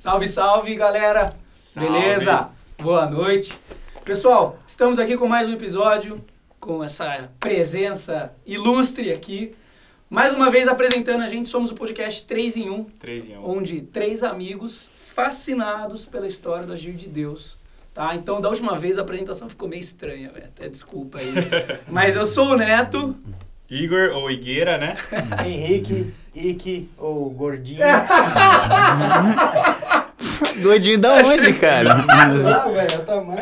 Salve, salve, galera! Salve. Beleza? Boa noite. Pessoal, estamos aqui com mais um episódio, com essa presença ilustre aqui. Mais uma vez apresentando a gente, somos o podcast 3 em 1, 3 em 1. onde três amigos fascinados pela história do agir de Deus. Tá? Então, da última vez a apresentação ficou meio estranha, velho. até desculpa aí. Mas eu sou o Neto. Igor ou Higueira, né? Henrique, Ike ou Gordinho. Gordinho da onde, cara? Ah, velho, é o tamanho.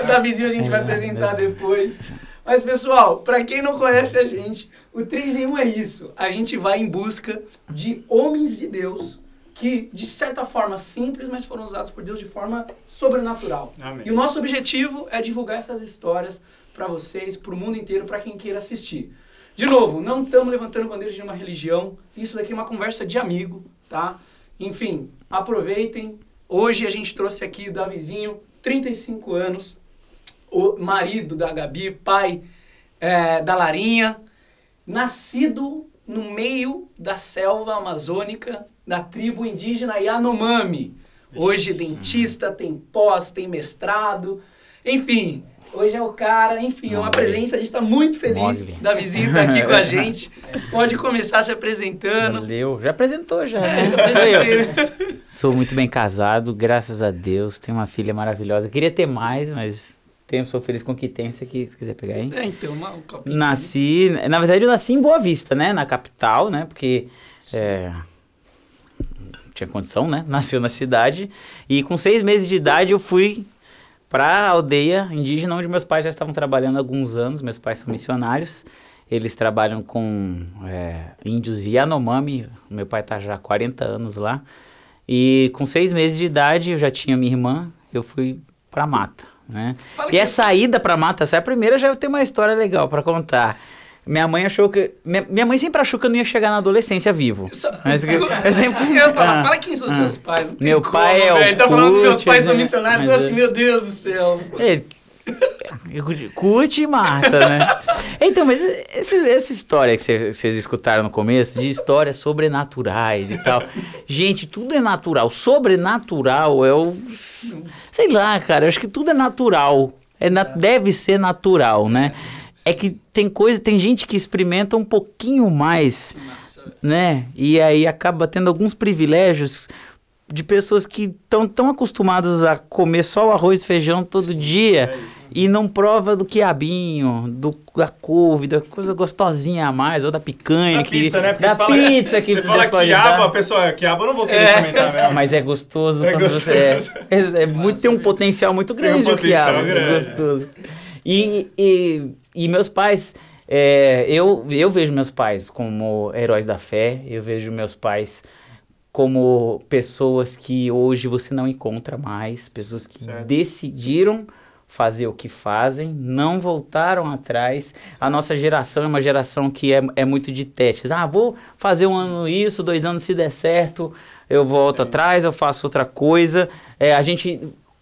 O Davizinho a gente vai apresentar depois. Mas, pessoal, pra quem não conhece a gente, o 3 em 1 é isso. A gente vai em busca de homens de Deus que, de certa forma, simples, mas foram usados por Deus de forma sobrenatural. Amém. E o nosso objetivo é divulgar essas histórias pra vocês, pro mundo inteiro, pra quem queira assistir. De novo, não estamos levantando bandeiras de uma religião. Isso daqui é uma conversa de amigo, tá? Enfim, aproveitem. Hoje a gente trouxe aqui o Davizinho, 35 anos, o marido da Gabi, pai eh, da Larinha, nascido no meio da selva amazônica da tribo indígena Yanomami. Hoje dentista, tem pós, tem mestrado, enfim, hoje é o cara, enfim, é uma presença, a gente está muito feliz. Mogli. Davizinho tá aqui com a gente. Pode começar se apresentando. Valeu. Já apresentou, já, né? Sou eu. Sou muito bem casado, graças a Deus. Tenho uma filha maravilhosa. Queria ter mais, mas tenho, sou feliz com o que tenho. Aqui, se quiser pegar aí. É, então, uma, um. Nasci, na verdade eu nasci em Boa Vista, né? Na capital, né? Porque é, tinha condição, né? Nasceu na cidade. E com seis meses de idade eu fui pra aldeia indígena onde meus pais já estavam trabalhando há alguns anos. Meus pais são missionários. Eles trabalham com é, índios Yanomami. Meu pai tá já há 40 anos lá. E com seis meses de idade eu já tinha minha irmã. Eu fui pra mata, né? E essa ida pra mata, essa é a primeira, já tem uma história legal pra contar. Minha mãe achou que. Minha, minha mãe sempre achou que eu não ia chegar na adolescência vivo. Só- Mas desculpa, eu sempre- eu falar, Ah, fala quem são ah. seus pais. Meu como, pai é o velho. Ele tá falando que meus pais são né? missionários, então é- assim, meu Deus do céu. É, curte e mata, né? Então, mas esses- essa história que vocês vocês escutaram no começo, de histórias sobrenaturais e tal. Gente, tudo é natural. Sobrenatural é o. Sei lá, cara, eu acho que tudo é natural. É na- deve ser natural, né? É que tem coisa, tem gente que experimenta um pouquinho mais Nossa, né? E aí acaba tendo alguns privilégios de pessoas que estão tão acostumadas a comer só o arroz e feijão todo dia é e não prova do quiabinho, do, da couve, da coisa gostosinha a mais, ou da picanha. Da que, pizza, né? Porque da fala- pizza que Você fala quiabo, a pessoa, quiabo eu não vou querer comentar mesmo. Mas é gostoso É quando gostoso. você. É, é, é muito, tem um potencial muito Tem um grande o potencial quiabo. É grande. gostoso. E, e, e meus pais. é, eu, eu vejo meus pais como heróis da fé, eu vejo meus pais como pessoas que hoje você não encontra mais, pessoas que Certo. decidiram fazer o que fazem, não voltaram atrás. A nossa geração é uma geração que é, é muito de testes. Ah, vou fazer um ano isso, dois anos se der certo, eu volto Sim. atrás, eu faço outra coisa. É, a gente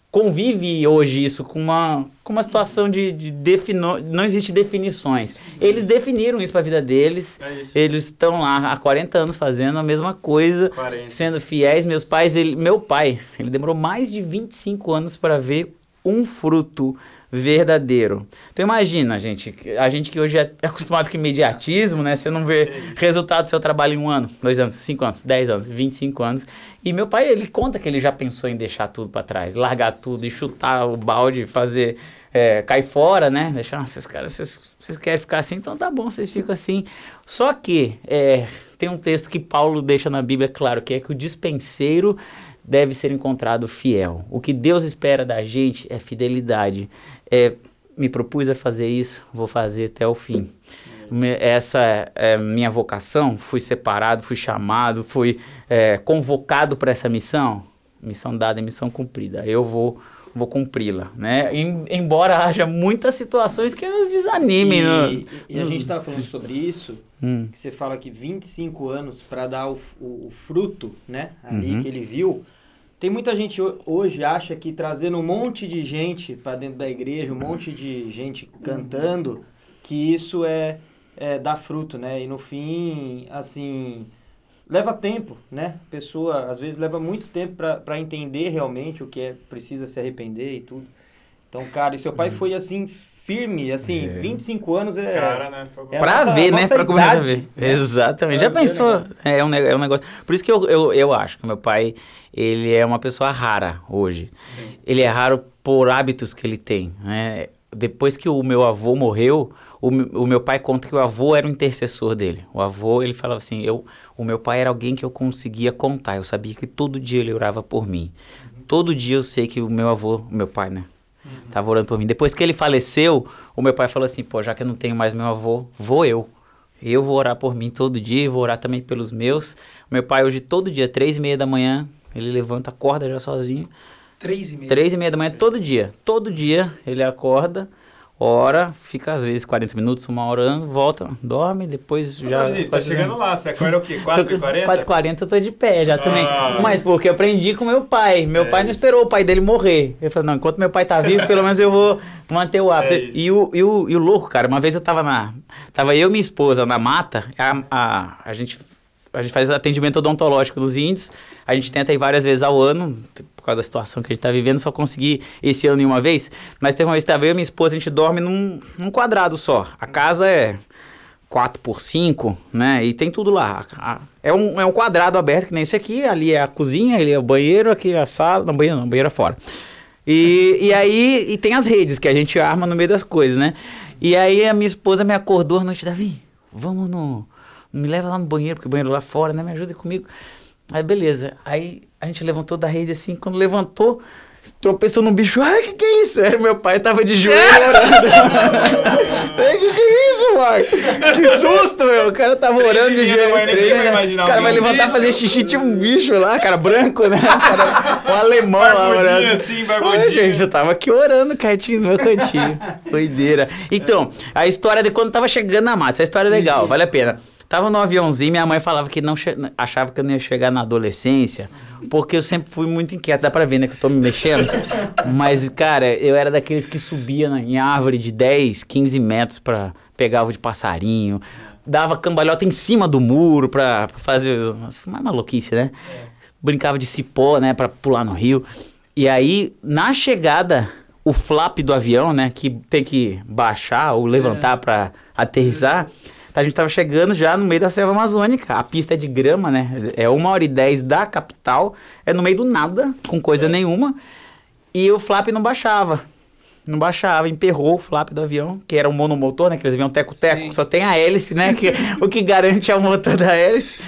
convive hoje isso com uma, com uma situação de, de defino, não existe definições. Eles definiram isso para a vida deles. É. Eles estão lá há 40 anos fazendo a mesma coisa, 40. sendo fiéis. Meus pais, ele, meu pai, ele demorou mais de 25 anos para ver um fruto verdadeiro. Então imagina, gente, a gente que hoje é acostumado com imediatismo, né? Você não vê resultado do seu trabalho em um ano, dois anos, cinco anos, dez anos, 25 anos. E meu pai, ele conta que ele já pensou em deixar tudo para trás, largar tudo e chutar o balde, fazer é, cair fora, né? Deixar, ah, esses caras, vocês, vocês querem ficar assim, então tá bom, vocês ficam assim. Só que é, tem um texto que Paulo deixa na Bíblia claro, que é que o dispenseiro deve ser encontrado fiel. O que Deus espera da gente é fidelidade. É, me propus a fazer isso, vou fazer até o fim. Essa é minha vocação, fui separado, fui chamado, fui é, convocado para essa missão. Missão dada é missão cumprida. Eu vou vou cumpri-la, né? Em- embora haja muitas situações que nos desanimem. E, e a gente tava falando sobre isso, Hum. que você fala que 25 anos para dar o, o- o fruto, né? Ali Uhum. que ele viu. Tem muita gente ho- hoje acha que trazendo um monte de gente para dentro da igreja, um monte de gente cantando, que isso é, é dar fruto, né? E no fim, assim, leva tempo, né? A pessoa, às vezes, leva muito tempo para entender realmente o que é, precisa se arrepender e tudo. Então, cara, e seu pai foi assim, firme, assim, É. 25 anos é. Cara, né? É pra nossa- ver, né? Pra começar a idade, ver. né? Exatamente. Pra Já pensou? negócio. É um, é um negócio. Por isso que eu, eu, eu acho que meu pai, ele é uma pessoa rara hoje. Ele é raro por hábitos que ele tem. Né? Depois que o meu avô morreu, o, o meu pai conta que o avô era o intercessor dele. O avô, ele falava assim, eu, o meu pai era alguém que eu conseguia contar. Eu sabia que todo dia ele orava por mim. Todo dia eu sei que o meu avô, o meu pai, né? Tava orando por mim. Depois que ele faleceu, o meu pai falou assim: pô, já que eu não tenho mais meu avô, vou eu. Eu vou orar por mim todo dia, vou orar também pelos meus. Meu pai hoje, todo dia, três e meia da manhã, ele levanta, acorda já sozinho. Três e meia. Três e meia da manhã, todo dia. Todo dia ele acorda, ora, fica às vezes 40 minutos, uma hora volta, dorme, depois já... Já, tá chegando lá. Você acorda o quê? 4h40? 4h40 eu tô de pé já também. Ah. Mas porque eu aprendi com meu pai. Meu É pai não isso. esperou o pai dele morrer. Ele falou, não, enquanto meu pai tá vivo, pelo menos eu vou manter o hábito. É e, o, e, o, e o louco, cara, uma vez eu tava na. Tava eu e minha esposa na mata, a, a, a gente. A gente faz atendimento odontológico nos índios. A gente tenta ir várias vezes ao ano, por causa da situação que a gente tá vivendo, só consegui esse ano em uma vez. Mas teve uma vez que eu e minha esposa, a gente dorme num, num quadrado só. A casa é 4 por 5, né? E tem tudo lá. É um, é um quadrado aberto, que nem esse aqui. Ali é a cozinha, ali é o banheiro, aqui é a sala. Não, banheiro não, banheiro é fora. E, e aí, e tem as redes que a gente arma no meio das coisas, né? E aí a minha esposa me acordou à noite, Davi, vamos no... Me leva lá no banheiro, porque o banheiro lá fora, né? Me ajuda comigo. Aí, beleza. Aí a gente levantou da rede assim, quando levantou... Tropeçou num bicho, ai, que que é isso? Era meu pai, tava de joelho orando. Ai, que que é isso, Marco? Que susto, meu. O cara tava orando e de joelho. O cara vai levantar Bicho. fazer xixi, tinha um bicho lá, cara, branco, né? Cara, um alemão lá orando. assim, barbudinho. gente, eu tava aqui orando quietinho no meu cantinho. Doideira. Então, a história de quando tava chegando na mata, essa história é legal, vale a pena. Tava no aviãozinho, minha mãe falava que não che- achava que eu não ia chegar na adolescência, porque eu sempre fui muito inquieto, dá pra ver, né, que eu tô me mexendo. Mas, cara, eu era daqueles que subia na- em árvore de 10, 15 metros pra pegar ovo de passarinho, dava cambalhota em cima do muro pra, pra fazer umas mais maluquice, né? Brincava de cipó, né, pra pular no rio. E aí, na chegada, o flap do avião, né, que tem que baixar ou levantar pra aterrissar, a gente tava chegando já no meio da selva amazônica. A pista é de grama, né? É uma hora e dez da capital, é no meio do nada, com coisa nenhuma. E o flap não baixava. Não baixava, emperrou o flap do avião, que era um monomotor, né? Aqueles avião teco-teco, que só tem a hélice, né? Que, o que garante é o motor da hélice.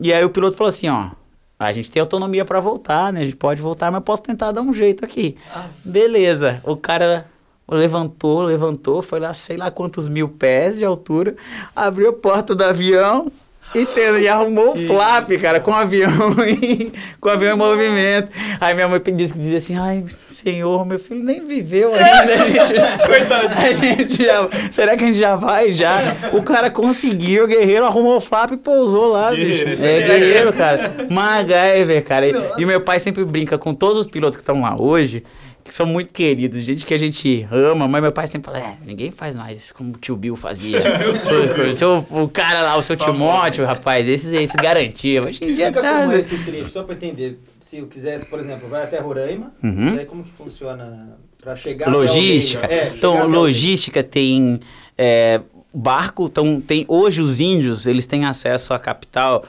E aí o piloto falou assim, ó... A gente tem autonomia pra voltar, né? A gente pode voltar, mas posso tentar dar um jeito aqui. Ah. Beleza. O cara levantou, levantou, foi lá sei lá quantos mil pés de altura, abriu a porta do avião e, te- e arrumou o flap, cara, com o avião em, com o avião em movimento. Aí minha mãe disse que dizia assim, ai, senhor, meu filho nem viveu ainda. A gente, a gente já, será que a gente já vai já? O cara conseguiu, o guerreiro arrumou o flap e pousou lá, Guerreiro, bicho. É, é guerreiro, cara. MacGyver, cara. E, e meu pai sempre brinca com todos os pilotos que estão lá hoje, que são muito queridos, gente que a gente ama, mas meu pai sempre fala, é, ninguém faz mais como o tio Bill fazia. o, seu- o cara lá, o seu Timóteo, rapaz, esse, esse garantia. Hoje em dia tá... como é esse trecho, só pra entender. Se eu quisesse, por exemplo, vai até Roraima, Uhum. e aí como que funciona pra chegar Logística. É, chegar então, aldeia. logística tem é, barco, então tem hoje os índios, eles têm acesso à capital.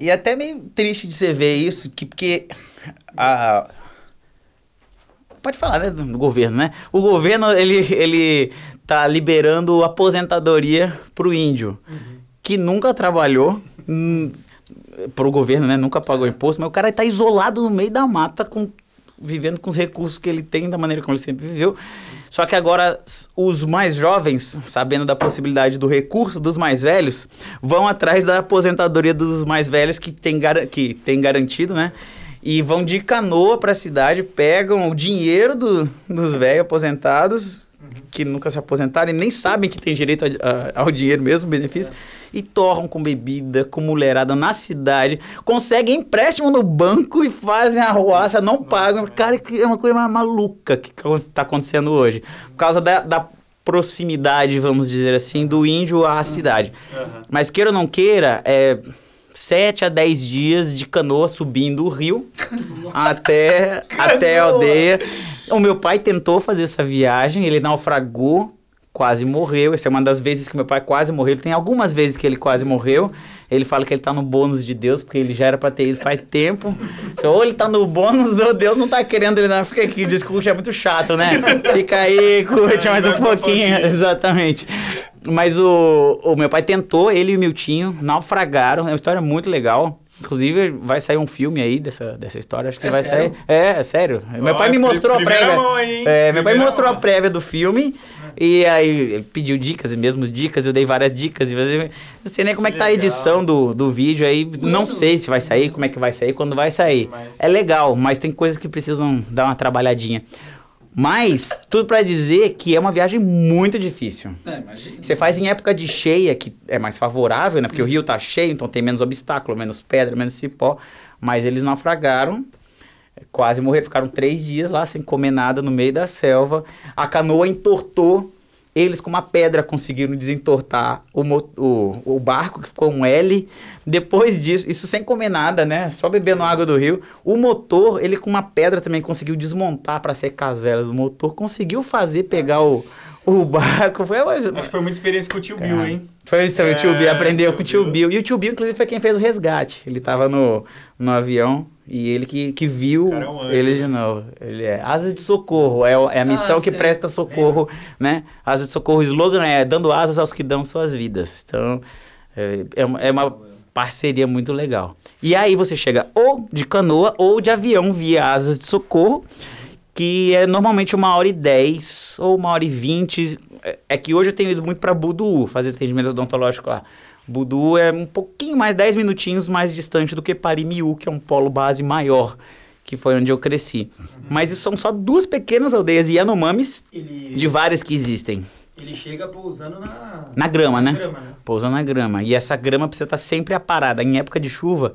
E é até meio triste de você ver isso, que, porque a pode falar, né, do governo, né? O governo ele ele tá liberando aposentadoria pro índio que nunca trabalhou pro governo, né? Nunca pagou imposto, mas o cara tá isolado no meio da mata com vivendo com os recursos que ele tem da maneira como ele sempre viveu. Só que agora os mais jovens, sabendo da possibilidade do recurso dos mais velhos, vão atrás da aposentadoria dos mais velhos que tem, que tem garantido, né? E vão de canoa para a cidade, pegam o dinheiro do- dos velhos aposentados, que nunca se aposentaram e nem sabem que tem direito a- a- ao dinheiro mesmo, benefício, e torram com bebida, com mulherada na cidade, conseguem empréstimo no banco e fazem a arruaça, não pagam. Cara, que é uma coisa maluca que está acontecendo hoje. Por causa da, da proximidade, vamos dizer assim, do índio à cidade. Mas queira ou não queira, é, 7 a 10 dias de canoa subindo o rio até, até a aldeia. O meu pai tentou fazer essa viagem, ele naufragou, quase morreu. Essa é uma das vezes que meu pai quase morreu. Tem algumas vezes que ele quase morreu. Ele fala que ele tá no bônus de Deus, porque ele já era pra ter ido faz tempo. Ou ele tá no bônus, ou Deus não tá querendo ele não. Fica aqui, diz que o curte é muito chato, né? Fica aí, curte mais um pouquinho. Exatamente. Mas o, o meu pai tentou, ele e o Miltinho naufragaram. É uma história muito legal. Inclusive, vai sair um filme aí dessa, dessa história. Acho que É vai sério? sair. É, é sério. meu pai me mostrou a prévia. mão? É, meu pai me mostrou a prévia do filme. E aí pediu dicas, e mesmo dicas, eu dei várias dicas. E não sei nem como é que tá a edição do, do vídeo aí. Não sei se vai sair, como é que vai sair, quando vai sair. É legal, mas tem coisas que precisam dar uma trabalhadinha. Mas, tudo pra dizer que é uma viagem muito difícil. É, imagina. Você faz em época de cheia, que é mais favorável, né? Porque o rio tá cheio, então tem menos obstáculo, menos pedra, menos cipó. Mas eles naufragaram, quase morreram, ficaram três dias lá sem comer nada no meio da selva. A canoa entortou. Eles, com uma pedra, conseguiram desentortar o, o, o barco, que ficou um L. Depois disso, isso sem comer nada, né? Só bebendo água do rio. O motor, ele com uma pedra também conseguiu desmontar para secar as velas do motor. Conseguiu fazer pegar o, o barco. Foi, Acho que foi muita experiência com o tio Bill, hein? Foi isso também, o tio É, Bill aprendeu tio com o tio Bill. E o tio Bill, inclusive, foi quem fez o resgate. Ele tava no, no avião e ele que, que viu é um anjo, ele né? de novo. Ele é asas de socorro, é, é a missão que presta socorro, né? Asas de socorro, o slogan é dando asas aos que dão suas vidas. Então, é, é uma- é uma parceria muito legal. E aí você chega ou de canoa ou de avião via asas de socorro, que é normalmente uma hora e dez ou uma hora e vinte. É- É que hoje eu tenho ido muito para Budu fazer atendimento odontológico lá. Budu é um pouquinho mais, 10 minutinhos mais distante do que Parimiú, que é um polo base maior, que foi onde eu cresci. Mas isso são só duas pequenas aldeias Yanomamis, Ele, de várias que existem. ele chega pousando na, Na grama, né? grama, né? Pousa na grama. E essa grama precisa estar sempre aparada. Em época de chuva,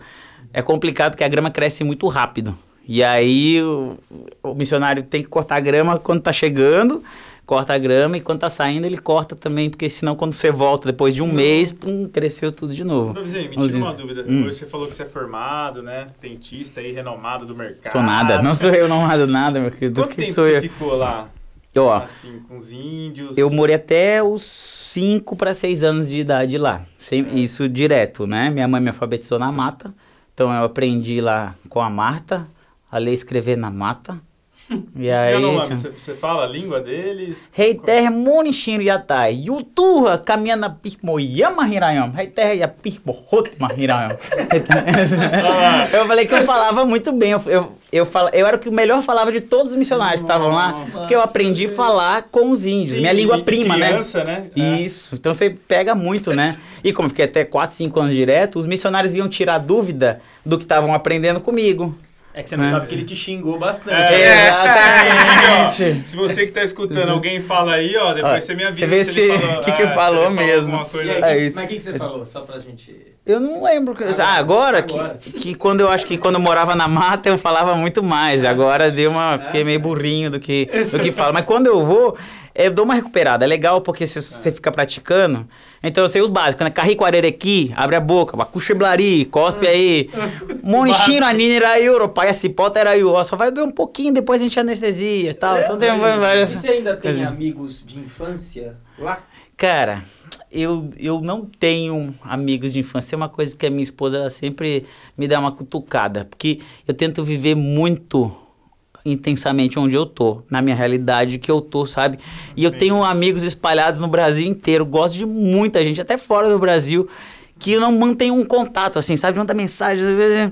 é complicado porque a grama cresce muito rápido. E aí o, o missionário tem que cortar a grama quando tá chegando, corta a grama e quando tá saindo ele corta também, porque senão quando você volta depois de um mês, pum, cresceu tudo de novo. Davizinho, me tira uma dúvida. Hum. Hoje você falou que você é formado, né? Dentista aí, renomado do mercado. Sou nada, não sou eu, não nada nada, meu querido. Quanto que tempo sou você eu? ficou lá? Ó, Assim, com os índios? Eu morei até os 5 para 6 anos de idade lá. Sem, isso direto, né? Minha mãe me alfabetizou na mata. Então eu aprendi lá com a Marta a ler e escrever na mata. E aí. assim, você, você fala a língua deles? Rei terra munishin yatai. Yuturra caminhando pismo yama hirayam. Rei terra ya pismo hotma hirayam. Eu falei que eu falava muito bem. Eu, eu, eu, fala, eu era o que melhor falava de todos os missionários que estavam lá. Porque eu aprendi a falar com os índios. Sim, minha língua prima, né? criança, né? É. Isso. Então você pega muito, né? E como fiquei até 4, 5 anos direto, os missionários iam tirar dúvida do que estavam aprendendo comigo. É que você não É. sabe que ele te xingou bastante. É. Exatamente. Ó, se você que tá escutando, alguém fala aí, ó, depois Ó, você me avisa. você vê se falou- que que é, se falou mesmo. É isso. Mas o que, que você falou? Só pra gente. Eu não lembro. que- Agora. ah, agora, que, Agora. que quando eu acho que quando eu morava na mata eu falava muito mais. Agora deu uma. Fiquei meio burrinho do que, do que falo. Mas quando eu vou, eu dou uma recuperada. É legal porque se você fica praticando. Então eu sei os básicos, né? Carrico arerequi, abre a boca, bacucheblari, cospe aí. Monishiro anine raiuro, pai cipota raiu. Ó, Só vai doer um pouquinho, depois a gente anestesia e tal. Então tem E várias. você ainda tem amigos de infância lá? Cara, eu, eu não tenho amigos de infância. É uma coisa que a minha esposa ela sempre me dá uma cutucada. Porque eu tento viver muito intensamente onde eu tô, na minha realidade que eu tô, sabe? E eu tenho amigos espalhados no Brasil inteiro, gosto de muita gente, até fora do Brasil, que eu não mantenho um contato, assim, sabe? Manda mensagem, às vezes,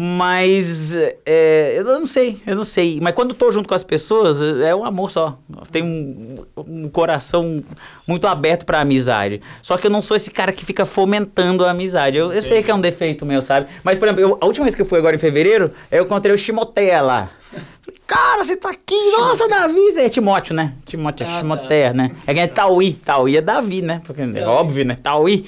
mas é, eu não sei, eu não sei. Mas quando tô junto com as pessoas, é um amor só. Tem um, um coração muito aberto pra amizade. Só que eu não sou esse cara que fica fomentando a amizade. Eu, eu sei que é um defeito meu, sabe? Mas, por exemplo, eu- a última vez que eu fui agora em fevereiro, eu encontrei o Chimoteia lá. Cara, você tá aqui, nossa, Davi. É Timóteo, né? Timóteo, é Ah, tá. Chimoteia, né? É que é Tauí. Tauí é Davi, né? Porque é óbvio, né? Tauí.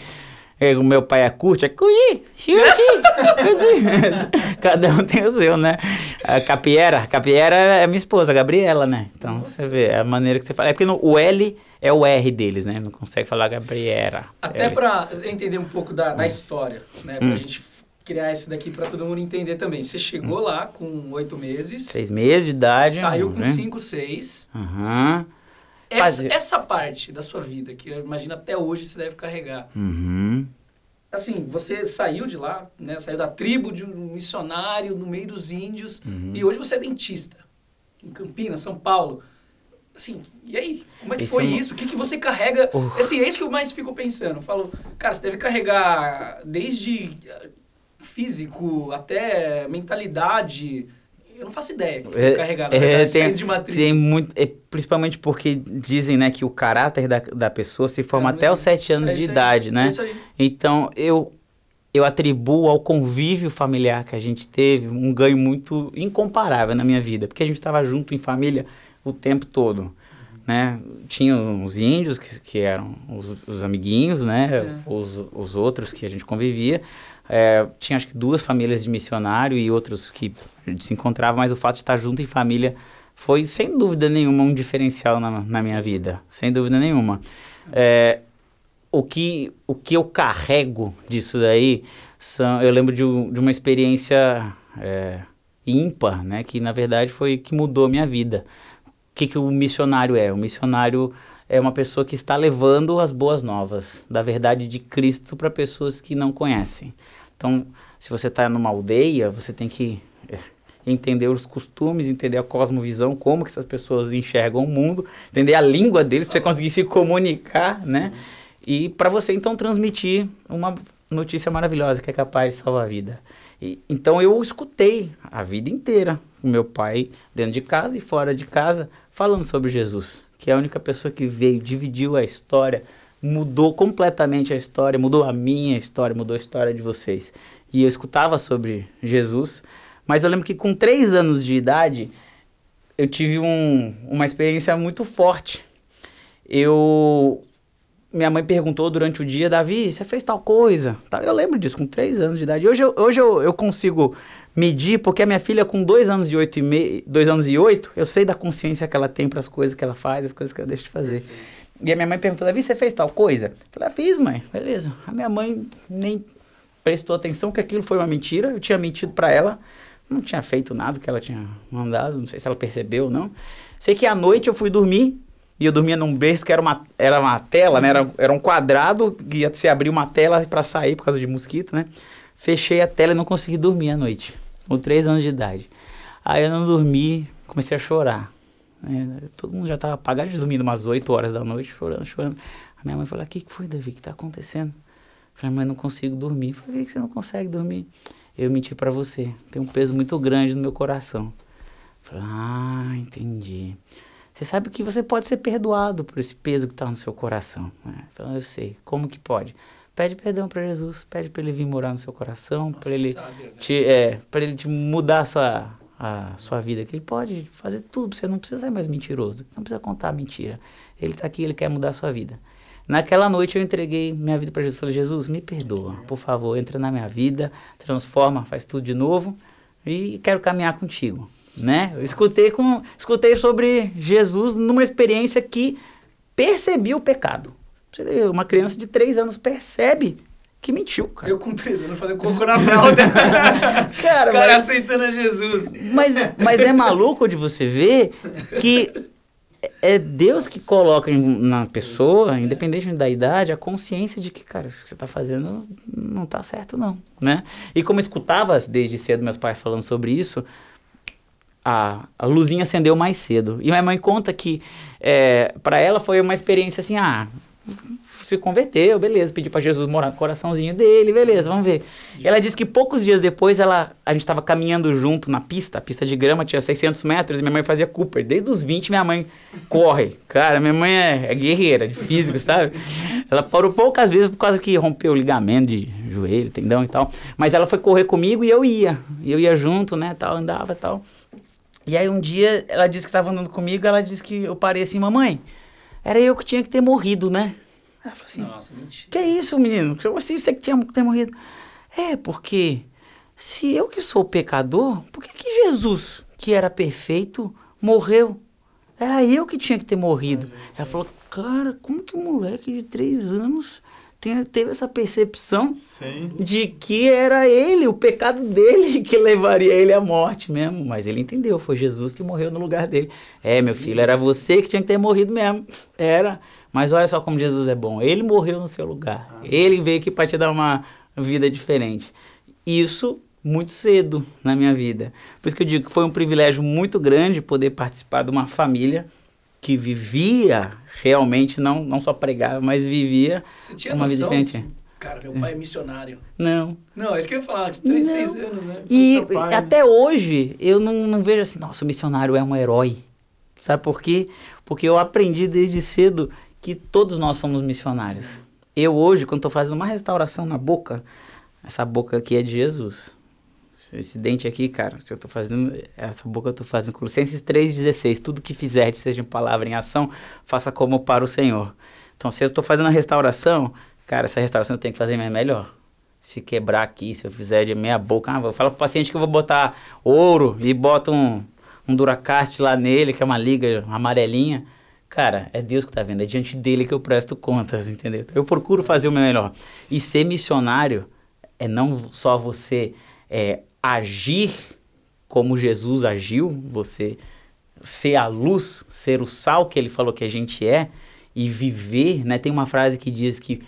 É, O meu pai é curte, é cuji, cuji. Cada um tem o seu, né? A Capiera, Capiera é minha esposa, a Gabriela, né? Então, você vê, é a maneira que você fala. É porque no- o L é o R deles, né? Não consegue falar Gabriela. Até L. pra entender um pouco da, da história, né? Pra Hum. gente criar esse daqui para todo mundo entender também. Você chegou lá com oito meses, Seis meses de idade. saiu com né? cinco, seis. Aham. Essa, essa parte da sua vida, que eu imagino até hoje você deve carregar. Uhum. Assim, você saiu de lá, né? Saiu da tribo de um missionário no meio dos índios Uhum. e hoje você é dentista. Em Campinas, São Paulo. Assim, e aí? Como é que Esse foi é um- isso? O que, que você carrega? Uh. Assim, é isso que eu mais fico pensando. Eu falo, cara, você deve carregar desde físico até mentalidade. Eu não faço ideia que deve carregar, na é, verdade, tem- de uma tribo. Tem muito, é, principalmente porque dizem, né, que o caráter da, da pessoa se forma É, até os sete anos é de aí, idade, é né? isso aí. Então, eu eu atribuo ao convívio familiar que a gente teve um ganho muito incomparável na minha vida, porque a gente estava junto em família o tempo todo, né? Tinha os índios que, que eram os, os amiguinhos, né? É. Os, os outros que a gente convivia. É, tinha acho que duas famílias de missionário e outros que a gente se encontrava, mas o fato de estar junto em família foi sem dúvida nenhuma um diferencial na, na minha vida, sem dúvida nenhuma. É, o que, o que eu carrego disso daí são. Eu lembro de, de uma experiência é, ímpar, né? Que na verdade foi que mudou a minha vida. O que, que o missionário é? O missionário é uma pessoa que está levando as boas novas da verdade de Cristo para pessoas que não conhecem. Então, se você está numa aldeia, você tem que é, entender os costumes, entender a cosmovisão, como que essas pessoas enxergam o mundo, entender a língua deles para você conseguir se comunicar, né? E para você então transmitir uma notícia maravilhosa que é capaz de salvar a vida. E, então eu escutei a vida inteira o meu pai dentro de casa e fora de casa falando sobre Jesus, que é a única pessoa que veio, dividiu a história, mudou completamente a história, mudou a minha história, mudou a história de vocês. E eu escutava sobre Jesus, mas eu lembro que com três anos de idade eu tive um, uma experiência muito forte. Eu minha mãe perguntou durante o dia, Davi, você fez tal coisa? Eu lembro disso, com três anos de idade. Hoje, eu, hoje eu, eu consigo medir, porque a minha filha com dois anos e oito e meio, dois anos e oito, eu sei da consciência que ela tem para as coisas que ela faz, as coisas que ela deixa de fazer. E a minha mãe perguntou, Davi, você fez tal coisa? Eu falei, ah, fiz, mãe, beleza. A minha mãe nem prestou atenção que aquilo foi uma mentira, eu tinha mentido para ela, não tinha feito nada que ela tinha mandado, não sei se ela percebeu ou não. Sei que à noite eu fui dormir, e eu dormia num berço que era uma, era uma tela, né? Era, era um quadrado que se abrir uma tela para sair por causa de mosquito, né? Fechei a tela e não consegui dormir à noite, com três anos de idade. Aí eu não dormi, comecei a chorar. Né? Todo mundo já estava apagado de dormir umas 8 horas da noite, chorando, chorando. A minha mãe falou: O que, que foi, Davi? O que está acontecendo? Eu falei: Mãe, não consigo dormir. Eu falei: Por que, que você não consegue dormir? Eu menti para você. Tem um peso muito grande no meu coração. Eu falei: Ah, entendi. Você sabe que você pode ser perdoado por esse peso que está no seu coração. Né? Então, eu sei. Como que pode? Pede perdão para Jesus. Pede para ele vir morar no seu coração. Para ele, né? te, é, ele te mudar a sua, a sua vida. Que ele pode fazer tudo. Você não precisa ser mais mentiroso. Não precisa contar mentira. Ele está aqui, ele quer mudar a sua vida. Naquela noite eu entreguei minha vida para Jesus. Falei, Jesus, me perdoa. Por favor, entra na minha vida. Transforma, faz tudo de novo. E quero caminhar contigo né? Eu escutei, com, escutei sobre Jesus numa experiência que percebi o pecado. Uma criança de três anos percebe que mentiu, cara. Eu com três anos fazendo cocô na fralda. Cara, o cara mas, aceitando a Jesus. mas, mas é maluco de você ver que é Deus que coloca na pessoa, independente da idade, a consciência de que, cara, isso que você está fazendo não está certo, não, né? E como eu escutava desde cedo meus pais falando sobre isso, a, a luzinha acendeu mais cedo. E minha mãe conta que é, para ela foi uma experiência assim, ah, se converteu, beleza, pediu para Jesus morar no coraçãozinho dele, beleza, vamos ver. E ela disse que poucos dias depois ela, a gente estava caminhando junto na pista, a pista de grama tinha 600 metros e minha mãe fazia Cooper. Desde os 20 minha mãe corre. Cara, minha mãe é, é guerreira de físico, sabe? Ela parou poucas vezes por causa que rompeu o ligamento de joelho, tendão e tal. Mas ela foi correr comigo e eu ia. E eu ia junto, né, tal, andava e tal. E aí um dia ela disse que estava andando comigo, ela disse que eu parei assim, mamãe, era eu que tinha que ter morrido, né? Ela falou assim, Nossa, mentira. que isso, menino? Você, você que tinha que ter morrido. É, porque se eu que sou pecador, por que, que Jesus, que era perfeito, morreu? Era eu que tinha que ter morrido. Ela falou, cara, como que um moleque de três anos tem- teve essa percepção Sim. de que era ele, o pecado dele, que levaria ele à morte mesmo. Mas ele entendeu, foi Jesus que morreu no lugar dele. É, meu filho, era você que tinha que ter morrido mesmo. Era. Mas olha só como Jesus é bom. Ele morreu no seu lugar. Ele veio aqui para te dar uma vida diferente. Isso muito cedo na minha vida. Por isso que eu digo que foi um privilégio muito grande poder participar de uma família que vivia realmente, não, não só pregava, mas vivia Você tinha uma vida diferente. Cara, meu pai é missionário. Não. Não, é isso que eu ia falar, de 3, Não. 6 anos, né? E pai, né? até hoje eu não, não vejo assim, nossa, o missionário é um herói. Sabe por quê? Porque eu aprendi desde cedo que todos nós somos missionários. Eu hoje, quando estou fazendo uma restauração na boca, essa boca aqui é de Jesus. Esse dente aqui, cara, se eu tô fazendo. Essa boca eu tô fazendo. Colossenses 3,16. Tudo que fizer, seja em palavra, em ação, faça como para o Senhor. Então, se eu tô fazendo a restauração, cara, essa restauração eu tenho que fazer melhor. Se quebrar aqui, se eu fizer de meia boca, ah, vou falar pro paciente que eu vou botar ouro e bota um, um Duracast lá nele, que é uma liga amarelinha. Cara, é Deus que tá vendo, é diante dele que eu presto contas, entendeu? Eu procuro fazer o meu melhor. E ser missionário é não só você é, agir como Jesus agiu, você ser a luz, ser o sal que ele falou que a gente é e viver, né? Tem uma frase que diz que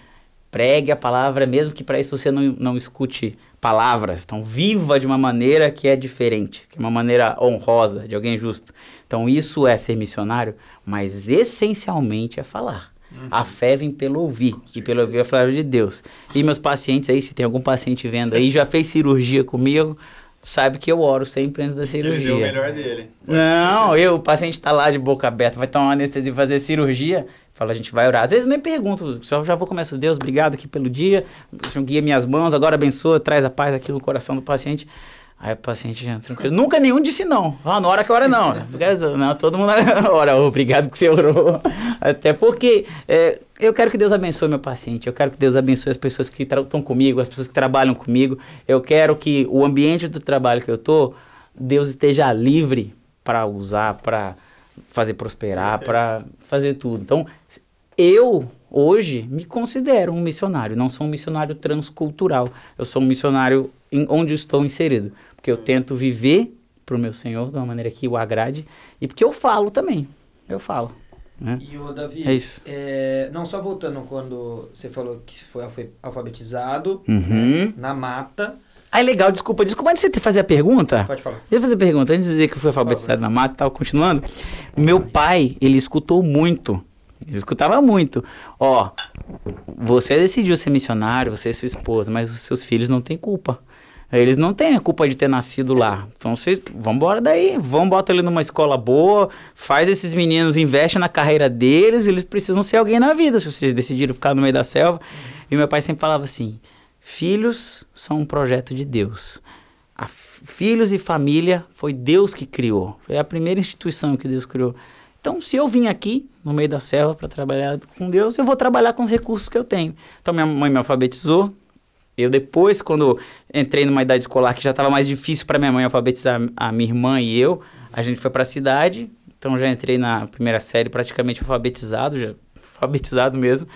pregue a palavra, mesmo que para isso você não, não escute palavras. Então, viva de uma maneira que é diferente, que é uma maneira honrosa, de alguém justo. Então, isso é ser missionário, mas essencialmente é falar. A fé vem pelo ouvir, e pelo ouvir a palavra de Deus. E meus pacientes aí, se tem algum paciente vendo aí, já fez cirurgia comigo, sabe que eu oro sempre antes da Ele deu o cirurgia. melhor dele. Não, eu, o paciente tá lá de boca aberta, vai tomar uma anestesia e fazer cirurgia. A gente vai orar. Às vezes nem pergunto, só já vou começar. Deus, obrigado aqui pelo dia. Guia minhas mãos, agora abençoa, traz a paz aqui no coração do paciente. Aí o paciente já tranquilo. Nunca nenhum disse não. Ah, na hora que ora não. Não, todo mundo ora. Obrigado que você orou. Até porque é, eu quero que Deus abençoe meu paciente. Eu quero que Deus abençoe as pessoas que estão comigo, as pessoas que trabalham comigo. Eu quero que o ambiente do trabalho que eu tô, Deus esteja livre para usar, para fazer prosperar, para fazer tudo. Então, eu hoje me considero um missionário. Não sou um missionário transcultural. Eu sou um missionário em onde estou inserido. Porque eu tento viver para o meu Senhor de uma maneira que o agrade e porque eu falo também. Eu falo. Né? E o Davi, É isso. é, não só voltando quando você falou que foi alfa- alfabetizado Uhum. né, na mata. Ah, legal, desculpa. Desculpa, antes de você fazer a pergunta. Pode falar. Deixa eu fazer a pergunta. Antes de dizer que eu fui alfabetizado na mata e tal, continuando. Meu pai, ele escutou muito. Ele escutava muito. Ó, você decidiu ser missionário, você e sua esposa, mas os seus filhos não têm culpa. Eles não têm a culpa de ter nascido lá. Então vocês, vamos embora daí. Vamos botar ele numa escola boa, faz esses meninos, investe na carreira deles, eles precisam ser alguém na vida, se vocês decidiram ficar no meio da selva. E meu pai sempre falava assim: filhos são um projeto de Deus. A filhos e família foi Deus que criou. Foi a primeira instituição que Deus criou. Então, se eu vim aqui no meio da selva para trabalhar com Deus, eu vou trabalhar com os recursos que eu tenho. Então, minha mãe me alfabetizou. Eu depois, quando entrei numa idade escolar que já estava mais difícil para minha mãe alfabetizar a minha irmã e eu, a gente foi para a cidade. Então, já entrei na primeira série praticamente alfabetizado, já alfabetizado mesmo.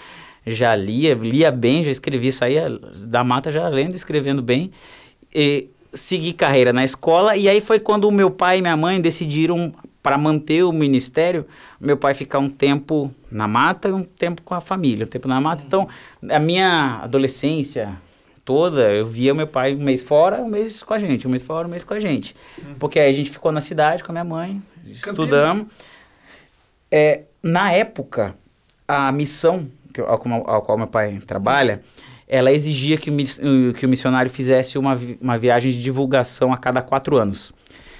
Já lia, lia bem, já escrevia, saía da mata já lendo, escrevendo bem. E segui carreira na escola e aí foi quando o meu pai e minha mãe decidiram para manter o ministério, meu pai ficar um tempo na mata e um tempo com a família, um tempo na mata. Então, a minha adolescência toda, eu via meu pai um mês fora, um mês com a gente, um mês fora, um mês com a gente. Porque aí a gente ficou na cidade com a minha mãe, estudamos. É, na época, a missão que, ao, qual- ao qual meu pai trabalha, ela exigia que o, que o missionário fizesse uma, uma viagem de divulgação a cada quatro anos.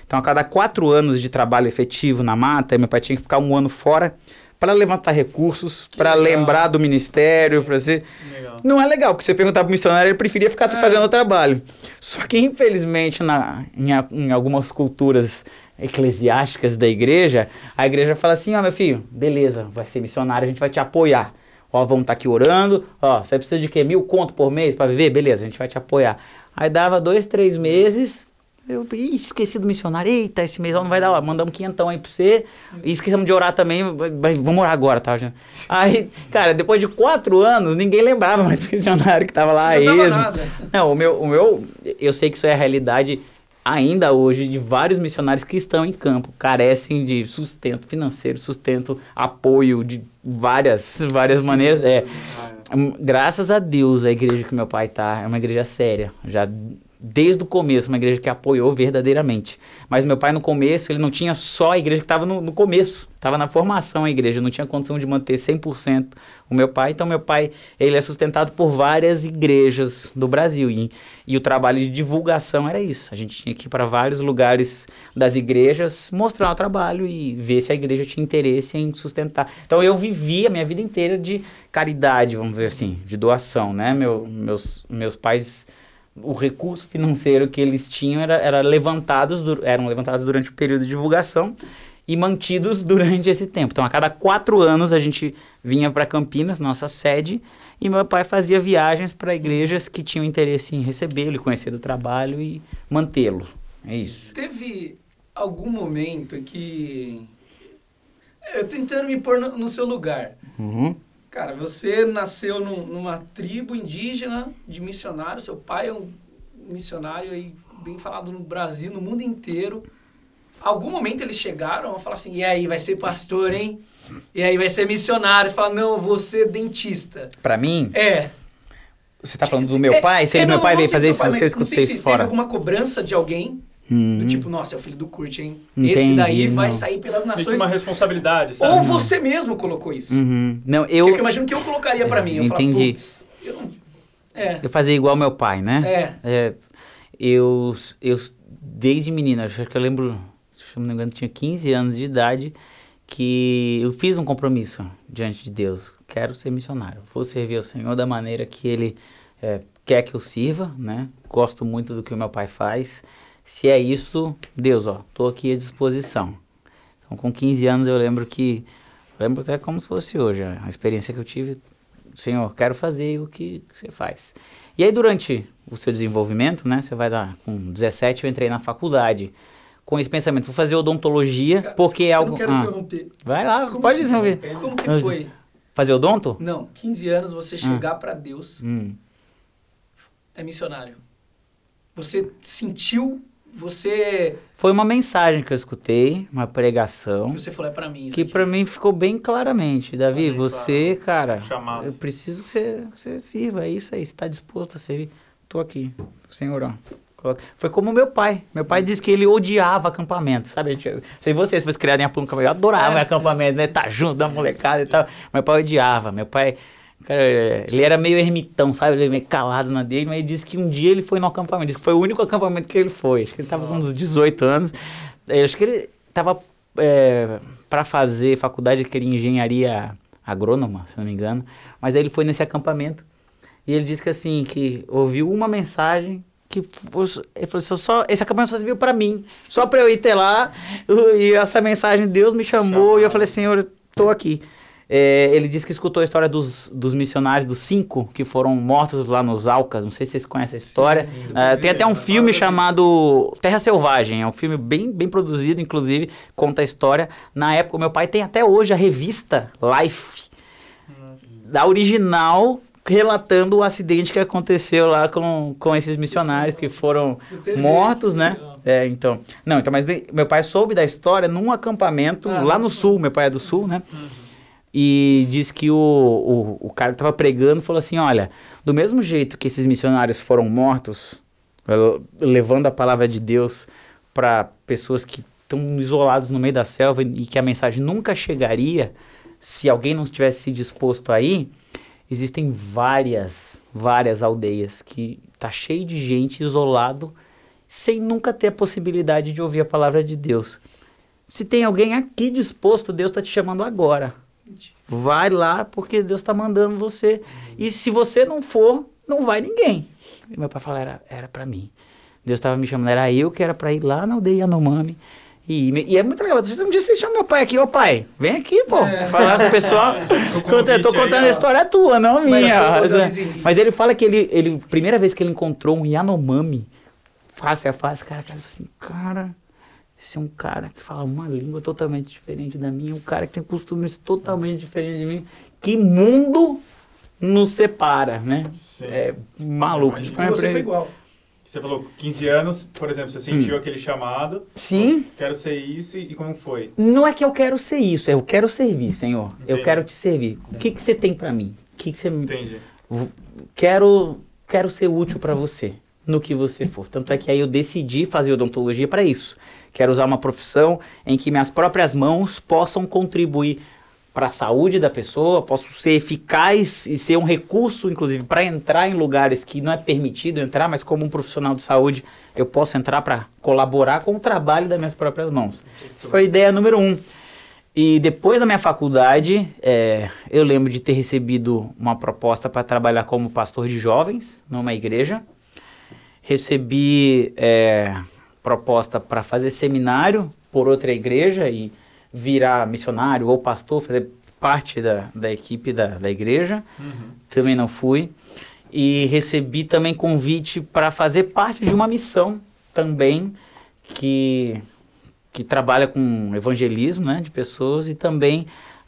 Então, a cada quatro anos de trabalho efetivo na mata, meu pai tinha que ficar um ano fora para levantar recursos, para lembrar do ministério, para ser... Legal. Não é legal, porque você perguntar pro missionário, ele preferia ficar fazendo o trabalho. Só que, infelizmente, na, em, em algumas culturas eclesiásticas da igreja, a igreja fala assim, ó, meu filho, beleza, vai ser missionário, a gente vai te apoiar. Ó, vamos estar aqui orando, ó, você precisa de quê? Mil conto por mês para viver? Beleza, a gente vai te apoiar. Aí dava dois, três meses, Eu Ih, esqueci do missionário. Eita, esse mês não vai dar. Ó, mandamos quinhentão aí pra você. E esquecemos de orar também. Vamos orar agora, tá? Já. Aí, cara, depois de quatro anos, ninguém lembrava mais do missionário que tava lá. Não. Não, o meu, o meu. Eu sei que isso é a realidade ainda hoje de vários missionários que estão em campo. Carecem de sustento financeiro, sustento, apoio de várias, várias maneiras. É. Hum, Graças a Deus, a igreja que meu pai tá é uma igreja séria. Já desde o começo, uma igreja que apoiou verdadeiramente. Mas meu pai, no começo, ele não tinha só a igreja que estava no, no começo. Estava na formação a igreja. Não tinha condição de manter 100% o meu pai. Então, meu pai, ele é sustentado por várias igrejas do Brasil. E, e o trabalho de divulgação era isso. A gente tinha que ir para vários lugares das igrejas, mostrar o trabalho e ver se a igreja tinha interesse em sustentar. Então, eu vivi a minha vida inteira de caridade, vamos ver assim, de doação, né? Meu, meus, meus pais o recurso financeiro que eles tinham era, era levantados, eram levantados durante o período de divulgação e mantidos durante esse tempo. Então, a cada quatro anos a gente vinha para Campinas, nossa sede, e meu pai fazia viagens para igrejas que tinham interesse em recebê-lo, e conhecer do trabalho e mantê-lo. É isso. Teve algum momento que. Eu tô tentando me pôr no, no seu lugar. Uhum. Cara, você nasceu num- numa tribo indígena de missionários, seu pai é um missionário aí, bem falado no Brasil, no mundo inteiro. Algum momento eles chegaram a falar assim, e aí, vai ser pastor, hein? E aí, vai ser missionário. Você fala, não, ser dentista. Para mim, É. você tá falando do meu pai? Se É, ele, meu não, pai veio fazer isso, pai, você escutei sei isso se fora. Teve alguma cobrança de alguém, do Uhum. tipo, nossa, é o filho do Kurt, hein? Entendi, Esse daí vai não. sair pelas que nações. uma responsabilidade, sabe? Ou você mesmo colocou isso. Uhum. Não, Porque eu, eu imagino que eu colocaria pra mim. Eu Entendi. Falar, "Putz, eu não... É. eu fazia igual meu pai, né? É. É, eu, eu, desde menina, acho que eu lembro, se eu não me engano, tinha 15 anos de idade, que eu fiz um compromisso diante de Deus. Quero ser missionário. Vou servir ao Senhor da maneira que Ele é, quer que eu sirva, né? Gosto muito do que o meu pai faz. Se é isso, Deus, ó, tô aqui à disposição. Então, com 15 anos, eu lembro que, lembro até como se fosse hoje, a experiência que eu tive Senhor, quero fazer o que você faz. E aí, durante o seu desenvolvimento, né? Você vai dar com 17, eu entrei na faculdade com esse pensamento, vou fazer odontologia, Cara, porque é eu algo... não quero Ah, interromper. vai lá, Como pode desenvolver. Como que foi? Fazer odonto? Não, 15 anos você chegar pra Deus Hum. é missionário. Você sentiu, você Foi uma mensagem que eu escutei, uma pregação, você falou é pra mim. que aqui." pra mim ficou bem claramente. Davi, Bem você, cara, Chamado. eu preciso que você, que você sirva, é isso aí, você tá disposto a servir. Tô aqui, Senhor, ó. Foi como meu pai. Meu pai disse que ele odiava acampamento, sabe? A gente- Sei você, se fosse criado em acampamento, eu adorava É. acampamento, né? Tá junto da molecada e tal. Meu pai odiava. Meu pai, cara, ele era meio ermitão, sabe? Ele meio calado na dele, mas ele disse que um dia ele foi no acampamento. Disse que foi o único acampamento que ele foi. Acho que ele tava com uns 18 anos. Eu acho que ele tava é, para fazer faculdade, ele queria engenharia agrônoma, se não me engano. Mas aí ele foi nesse acampamento e ele disse que assim, que ouviu uma mensagem que fosse- ele falou assim, só, esse acampamento só serviu para mim, só para eu ir ter lá. E essa mensagem Deus me chamou e eu falei, Senhor, eu tô aqui. É, ele disse que escutou a história dos, dos missionários, dos cinco que foram mortos lá nos Alcas. Não sei se vocês conhecem a história. É, tem até um filme chamado Terra Selvagem. É um filme bem, bem produzido, inclusive, conta a história. Na época, meu pai tem até hoje a revista Life, da original, relatando o acidente que aconteceu lá com, com esses missionários que foram mortos, né? É, então. Não, então, mas de- meu pai soube da história num acampamento Ah, lá no no sul. Meu pai é do sul, né? E disse que o, o, o cara que tava pregando falou assim: olha, do mesmo jeito que esses missionários foram mortos, eh, levando a palavra de Deus para pessoas que estão isolados no meio da selva e que a mensagem nunca chegaria se alguém não tivesse se disposto a ir, existem várias, várias aldeias que tá cheio de gente isolado sem nunca ter a possibilidade de ouvir a palavra de Deus. Se tem alguém aqui disposto, Deus está te chamando agora. Vai lá porque Deus está mandando você. E se você não for, não vai ninguém. E meu pai falou, era, era para mim. Deus estava me chamando, era eu que era para ir lá na aldeia Yanomami. E, e é muito legal. Um dia você chama meu pai aqui, ô pai, vem aqui, pô, É. falar com o pessoal. Conta- tô aí, contando ó. a história tua, não Mas, minha. ô, Mas, Davizinho, mas ele fala que ele, ele, primeira vez que ele encontrou um Yanomami face a face, cara, cara, assim, cara, esse é um cara que fala uma língua totalmente diferente da minha, um cara que tem costumes totalmente diferentes de mim. Que mundo nos separa, né? Sim. É maluco. Mas uma você foi igual. Você falou 15 anos, por exemplo, você sentiu aquele chamado. Sim. Quero ser isso e, e como foi? Não é que eu quero ser isso, é eu quero servir, Senhor. Eu Entendi. quero te servir. O que, que você tem pra mim? O que, que você me Entendi. Quero quero ser útil para você no que você for. Tanto é que aí eu decidi fazer odontologia para isso. Quero usar uma profissão em que minhas próprias mãos possam contribuir para a saúde da pessoa, posso ser eficaz e ser um recurso, inclusive, para entrar em lugares que não é permitido entrar, mas como um profissional de saúde, eu posso entrar para colaborar com o trabalho das minhas próprias mãos. Essa foi a ideia número um. E depois da minha faculdade, é, eu lembro de ter recebido uma proposta para trabalhar como pastor de jovens numa igreja. Recebi é, proposta para fazer seminário por outra igreja e virar missionário ou pastor, fazer parte da, da equipe da, da igreja. Também não fui. E recebi também convite para fazer parte de uma missão também que que trabalha com evangelismo, né, de pessoas e também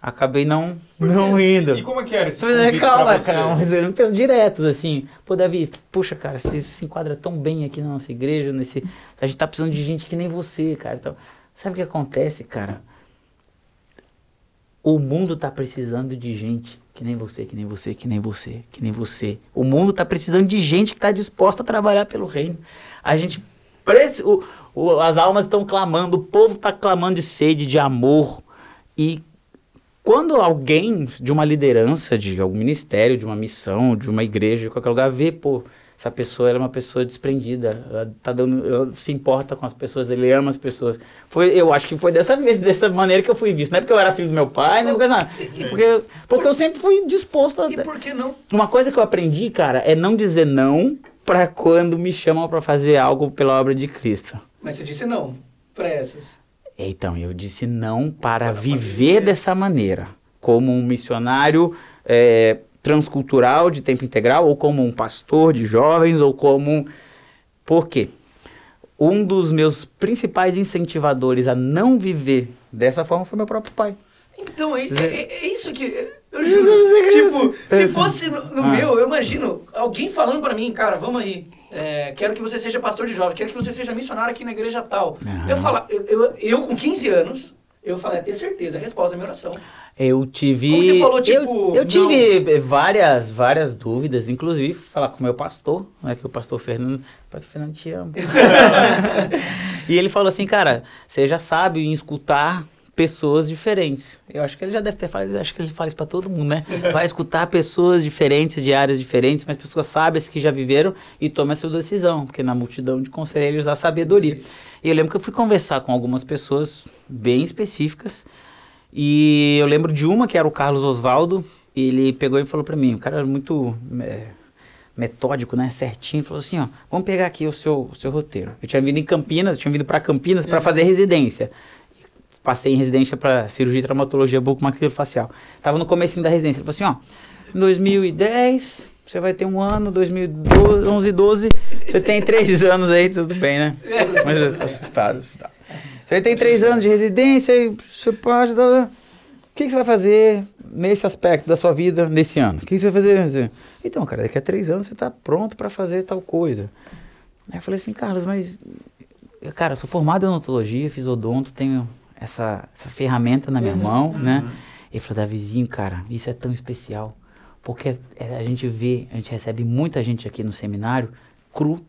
acabei não não indo. E como é que era esse convite calma, calma, mas eu penso diretos assim. Pô, Davi, puxa, cara, você se enquadra tão bem aqui na nossa igreja, nesse, a gente tá precisando de gente que nem você, cara. Então, sabe o que acontece, cara? O mundo tá precisando de gente que nem você, que nem você, que nem você, que nem você. O mundo tá precisando de gente que tá disposta a trabalhar pelo reino. A gente preci- o, o- as almas estão clamando, o povo está clamando de sede, de amor. E quando alguém de uma liderança, de algum ministério, de uma missão, de uma igreja, de qualquer lugar, vê, pô, essa pessoa ela é uma pessoa desprendida, ela tá dando, ela se importa com as pessoas, ele ama as pessoas. Foi, eu acho que foi dessa vez, dessa maneira que eu fui visto. Não é porque eu era filho do meu pai, nem coisa nada. Porque, porque eu sempre fui disposto a. E por que não? Uma coisa que eu aprendi, cara, é não dizer não pra quando me chamam pra fazer algo pela obra de Cristo. Mas você disse não para essas. Então, eu disse não para, viver dessa maneira, como um missionário é, transcultural de tempo integral, ou como um pastor de jovens, ou como um... Por quê? Um dos meus principais incentivadores a não viver dessa forma foi meu próprio pai. Então, é, é- é isso que. Eu juro. tipo, se fosse no, no Ah. meu, eu imagino alguém falando pra mim, cara, vamos aí. é, quero que você seja pastor de jovens, quero que você seja missionário aqui na igreja tal. Aham. Eu, fala, eu, eu, eu, com 15 anos, eu falei, é ter certeza, a resposta é minha oração. Eu tive. Como você falou, tipo, Eu, eu tive várias, várias dúvidas, inclusive falar com o meu pastor, né? Que o pastor Fernando. Pastor Fernando te amo. e ele falou assim, cara, você já sabe em escutar pessoas diferentes. Eu acho que ele já deve ter falado, acho que ele fala isso pra todo mundo, né? Vai escutar pessoas diferentes, de áreas diferentes, mas pessoas sábias que já viveram e toma essa decisão, porque na multidão de conselheiros há sabedoria. E eu lembro que eu fui conversar com algumas pessoas bem específicas, e eu lembro de uma que era o Carlos Osvaldo, ele pegou e falou pra mim, o cara era muito é, metódico, né, certinho, falou assim, ó, vamos pegar aqui o seu, o seu roteiro. Eu tinha vindo em Campinas, eu tinha vindo para Campinas para fazer residência. Passei em residência para cirurgia e traumatologia bucomaxilofacial. Tava no comecinho da residência, ele falou assim, ó, em 2010 você vai ter um ano, 2011, 12, você tem três anos aí, tudo bem, né? Mas assustado, assustado. Você tem três anos de residência e você pode dar... O que, que você vai fazer nesse aspecto da sua vida nesse ano? O que, que você vai fazer? Então, cara, daqui a três anos você tá pronto para fazer tal coisa. Aí eu falei assim, Carlos, mas... Cara, eu sou formado em odontologia, fiz odonto, tenho essa, essa ferramenta na minha mão, né? Ele falou, Davizinho, cara, isso é tão especial. Porque é, a gente vê, a gente recebe muita gente aqui no seminário, cru,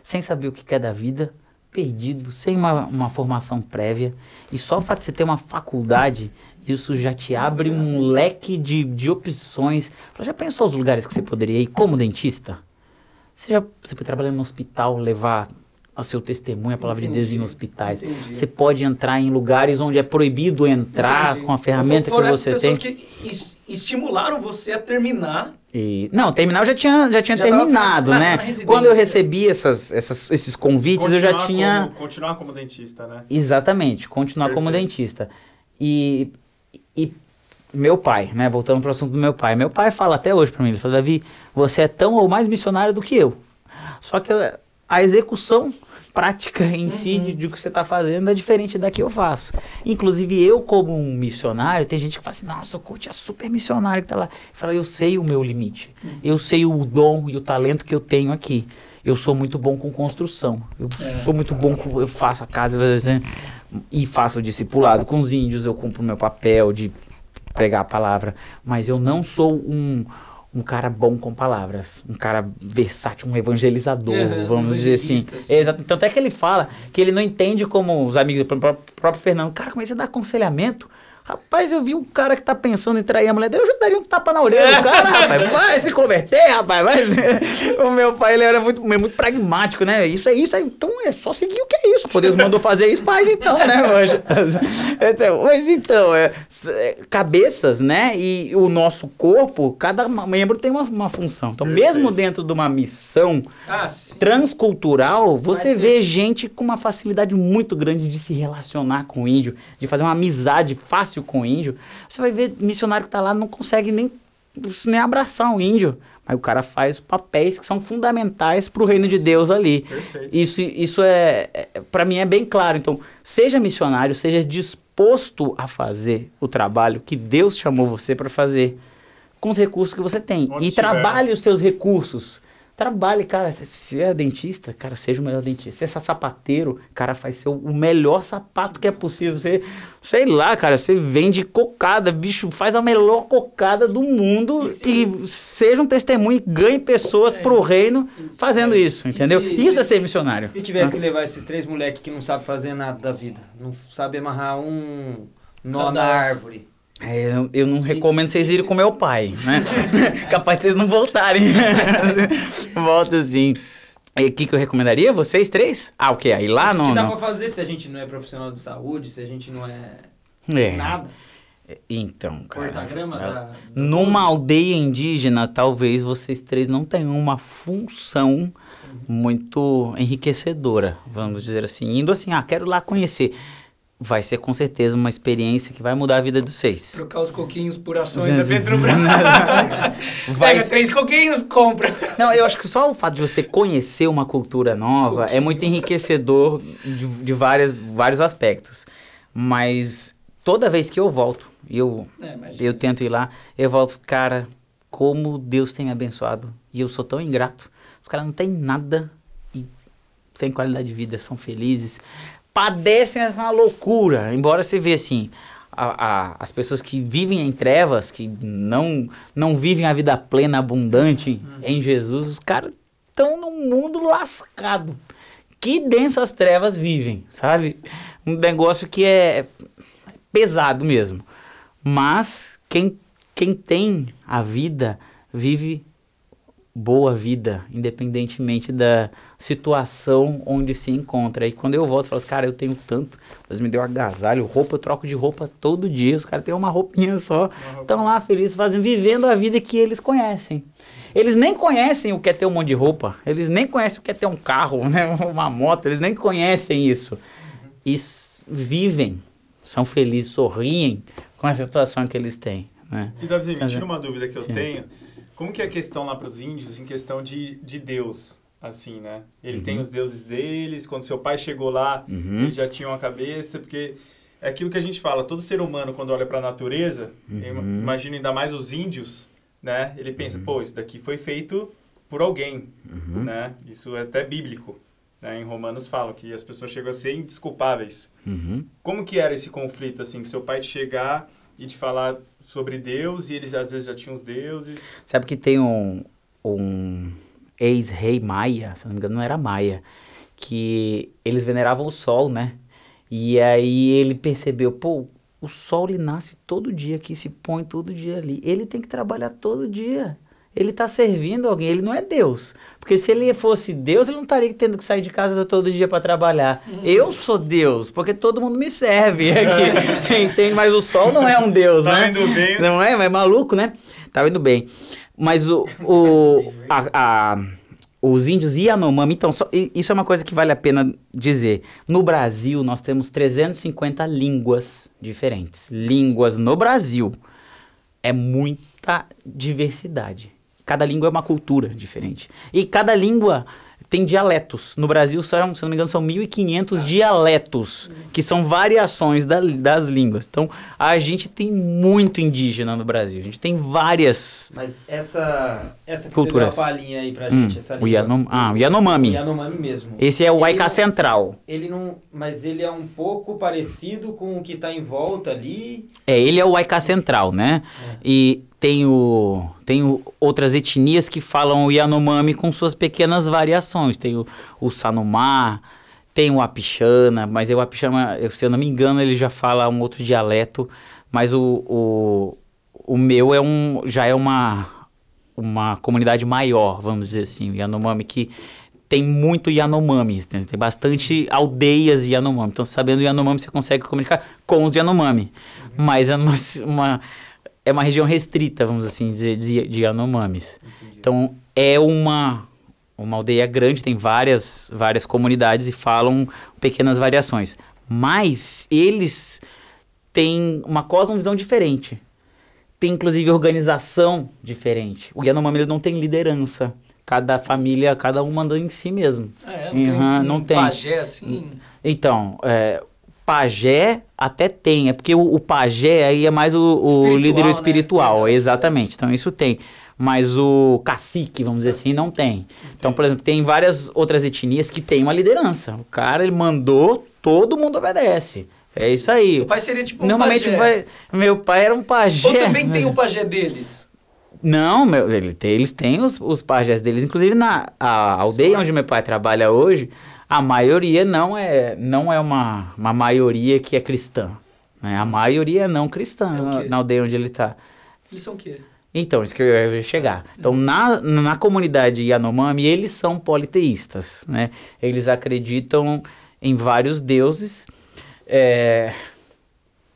sem saber o que quer da vida, perdido, sem uma, uma formação prévia. E só o fato de você ter uma faculdade, isso já te abre um leque de, de opções. Já pensou os lugares que você poderia ir como dentista? Você já você pode trabalhar no hospital, levar a seu testemunho, a palavra de Deus em Entendi, hospitais. entendi. Você pode entrar em lugares onde é proibido entrar Entendi. com a ferramenta Foram que você tem. pessoas que es- estimularam você a terminar. E, não, terminar eu já tinha, já tinha Já terminado, na- né? Quando eu recebi essas, essas, esses convites, eu já Continuar tinha. Como, continuar como dentista, né? Exatamente, continuar como Perfeito. dentista. E, e meu pai, né? Voltando para o assunto do meu pai. Meu pai fala até hoje para mim, ele fala, Davi, você é tão ou mais missionário do que eu. Só que a execução prática em si de, de que você está fazendo é diferente da que eu faço. Inclusive, eu, como um missionário, tem gente que fala assim: nossa, o coach é super missionário que tá lá. Fala, eu sei o meu limite. Eu sei o dom e o talento que eu tenho aqui. Eu sou muito bom com construção. Eu sou muito bom com. Eu faço a casa né, e faço o discipulado com os índios. Eu cumpro o meu papel de pregar a palavra. Mas eu não sou um um cara bom com palavras, um cara versátil, um evangelizador, Uhum, vamos dizer assim. Exato. Tanto é que ele fala que ele não entende como os amigos, o próprio, próprio Fernando, cara, como é que você dá aconselhamento? Rapaz, eu vi um cara que tá pensando em trair a mulher dele, eu já daria um tapa na orelha do cara, rapaz. Vai se converter, rapaz. Vai. O meu pai, ele era muito, muito pragmático, né? Isso é isso, aí, então é só seguir o que é isso. Pô, Deus mandou fazer isso, faz então, né, mancha? Então, mas então, é, é, cabeças, né? E o nosso corpo, cada membro tem uma, uma função. Então, mesmo dentro de uma missão Ah, transcultural, você vê gente com uma facilidade muito grande de se relacionar com o índio, de fazer uma amizade fácil com o índio. Você vai ver missionário que tá lá não consegue nem, nem abraçar um índio. Mas o cara faz papéis que são fundamentais para o reino de Deus ali. Perfeito. Isso, isso é, é para mim é bem claro. Então, seja missionário, seja disposto a fazer o trabalho que Deus chamou você para fazer com os recursos que você tem Onde e estiver. trabalhe os seus recursos. Trabalhe, cara. Se- é dentista, cara, seja o melhor dentista. Se é sapateiro, cara, faz ser o melhor sapato que é possível. Você, sei lá, cara, você vende cocada, bicho, faz a melhor cocada do mundo e, seja um testemunho e ganhe pessoas É pro reino Isso. fazendo isso, entendeu? se- isso se- é ser missionário. Se tivesse que levar esses três moleques que não sabem fazer nada da vida, não sabem amarrar um nó na árvore. É, eu, eu não recomendo vocês irem com meu pai, né? Capaz de vocês não voltarem. Volta sim. E o que, que eu recomendaria? Vocês três? Ah, o quê? Aí lá o que não. dá não. pra fazer se a gente não é profissional de saúde, se a gente não é, É. nada? Então, cara. Tá. da... Numa aldeia indígena, talvez vocês três não tenham uma função muito enriquecedora, vamos dizer assim. Indo assim, ah, quero lá conhecer. Vai ser com certeza uma experiência que vai mudar a vida de vocês. Trocar os coquinhos por ações da Petrobras. Vai- Pega três coquinhos, compra. Não, eu acho que só o fato de você conhecer uma cultura nova é muito enriquecedor de, de várias, vários aspectos. Mas toda vez que eu volto, eu, É, eu tento ir lá, eu volto, cara, como Deus tem me abençoado. E eu sou tão ingrato. Os caras não têm nada e têm qualidade de vida, são felizes. Padecem uma loucura. Embora você vê assim. a- a- as pessoas que vivem em trevas, que não, não vivem a vida plena, abundante em Jesus, os caras estão num mundo lascado. Que densas trevas vivem, sabe? Um negócio que é pesado mesmo. Mas quem, quem tem a vida, vive boa vida, independentemente da situação onde se encontra. E quando eu volto, eu falo assim, cara, eu tenho tanto. Deus me deu agasalho, roupa, eu troco de roupa todo dia. Os caras têm uma roupinha só. Estão lá felizes, fazendo, vivendo a vida que eles conhecem. Eles nem conhecem o que é ter um monte de roupa. Eles nem conhecem o que é ter um carro, né? uma moto. Eles nem conhecem isso. E vivem, são felizes, sorriem com a situação que eles têm. Né? E Quer me tira uma dúvida que eu sim. tenho. Como que é a questão lá para os índios em questão de, de Deus, assim, né? Eles têm os deuses deles, quando seu pai chegou lá, Uhum. eles já tinham a cabeça, porque é aquilo que a gente fala, todo ser humano quando olha para a natureza, Uhum. imagino ainda mais os índios, né? Ele pensa, pô, isso daqui foi feito por alguém, Uhum. né? Isso é até bíblico. Né? Em Romanos falam que as pessoas chegam a ser indesculpáveis. Uhum. Como que era esse conflito, assim, que seu pai te chegar e te falar sobre Deus e eles às vezes já tinham os deuses? Sabe que tem um, um ex-rei maia, se não me engano, não era maia, que eles veneravam o sol, né? E aí ele percebeu, pô, o sol ele nasce todo dia aqui, se põe todo dia ali. Ele tem que trabalhar todo dia. Ele está servindo alguém, ele não é Deus. Porque se ele fosse Deus, ele não estaria tendo que sair de casa todo dia para trabalhar. Eu sou Deus, porque todo mundo me serve aqui. Você entende? Mas o sol não é um Deus, Tá né? indo bem. Não é? Mas é maluco, né? Tá indo bem. Mas o, o, a- a- os índios Yanomami, então, só- isso é uma coisa que vale a pena dizer. No Brasil, nós temos 350 línguas diferentes. Línguas no Brasil. É muita diversidade. Cada língua é uma cultura diferente. E cada língua tem dialetos. No Brasil, são, se não me engano, são 1.500 dialetos, que são variações da- das línguas. Então, a gente tem muito indígena no Brasil. A gente tem várias. Mas essa, essa que Culturas. você deu palhinha aí pra Hum, gente, essa o língua. Yanom- ah, o Yanomami. O Yanomami mesmo. Esse é o não- Central. Ele não, mas ele é um pouco parecido com o que tá em volta ali. É, ele é o Waika Central, né? E tem, o, tem o- outras etnias que falam Yanomami com suas pequenas variações. Tem o, o Sanumá, tem o Apixana, mas o Apixana, se eu não me engano, ele já fala um outro dialeto. Mas o, o, o meu é um, já é uma, uma comunidade maior, vamos dizer assim. Yanomami que tem muito Yanomami, tem, tem bastante aldeias Yanomami. Então, sabendo Yanomami, você consegue comunicar com os Yanomami. Mas é uma, uma- é uma região restrita, vamos assim dizer, de, de Yanomamis. Então, é uma, uma aldeia grande, tem várias, várias comunidades e falam pequenas variações. Mas eles têm uma cosmovisão diferente. Tem, inclusive, organização diferente. O Yanomami não tem liderança. Cada família, cada um manda em si mesmo. É, não tem, Uhum, um não tem. pajé assim. Então, é, pajé até tem, é porque o, o pajé aí é mais o, o Espiritual, líder né? espiritual, Verdade, exatamente. Então isso tem. Mas o cacique, vamos dizer assim, não tem. Então, por exemplo, tem várias outras etnias que tem uma liderança. O cara, ele mandou, todo mundo obedece. É isso aí. Meu pai seria tipo um Normalmente pajé. Meu pai era um pajé. Ou também tem mas- o pajé deles. não, meu, ele tem- eles têm os, os pajés deles. Inclusive, na a aldeia onde meu pai trabalha hoje, a maioria não é, não é uma, uma maioria que é cristã. né? A maioria é não cristã É na, aldeia onde ele está. Eles são o quê? Então, isso que eu ia chegar. Então, na, na comunidade Yanomami, eles são politeístas, né? Eles acreditam em vários deuses. É,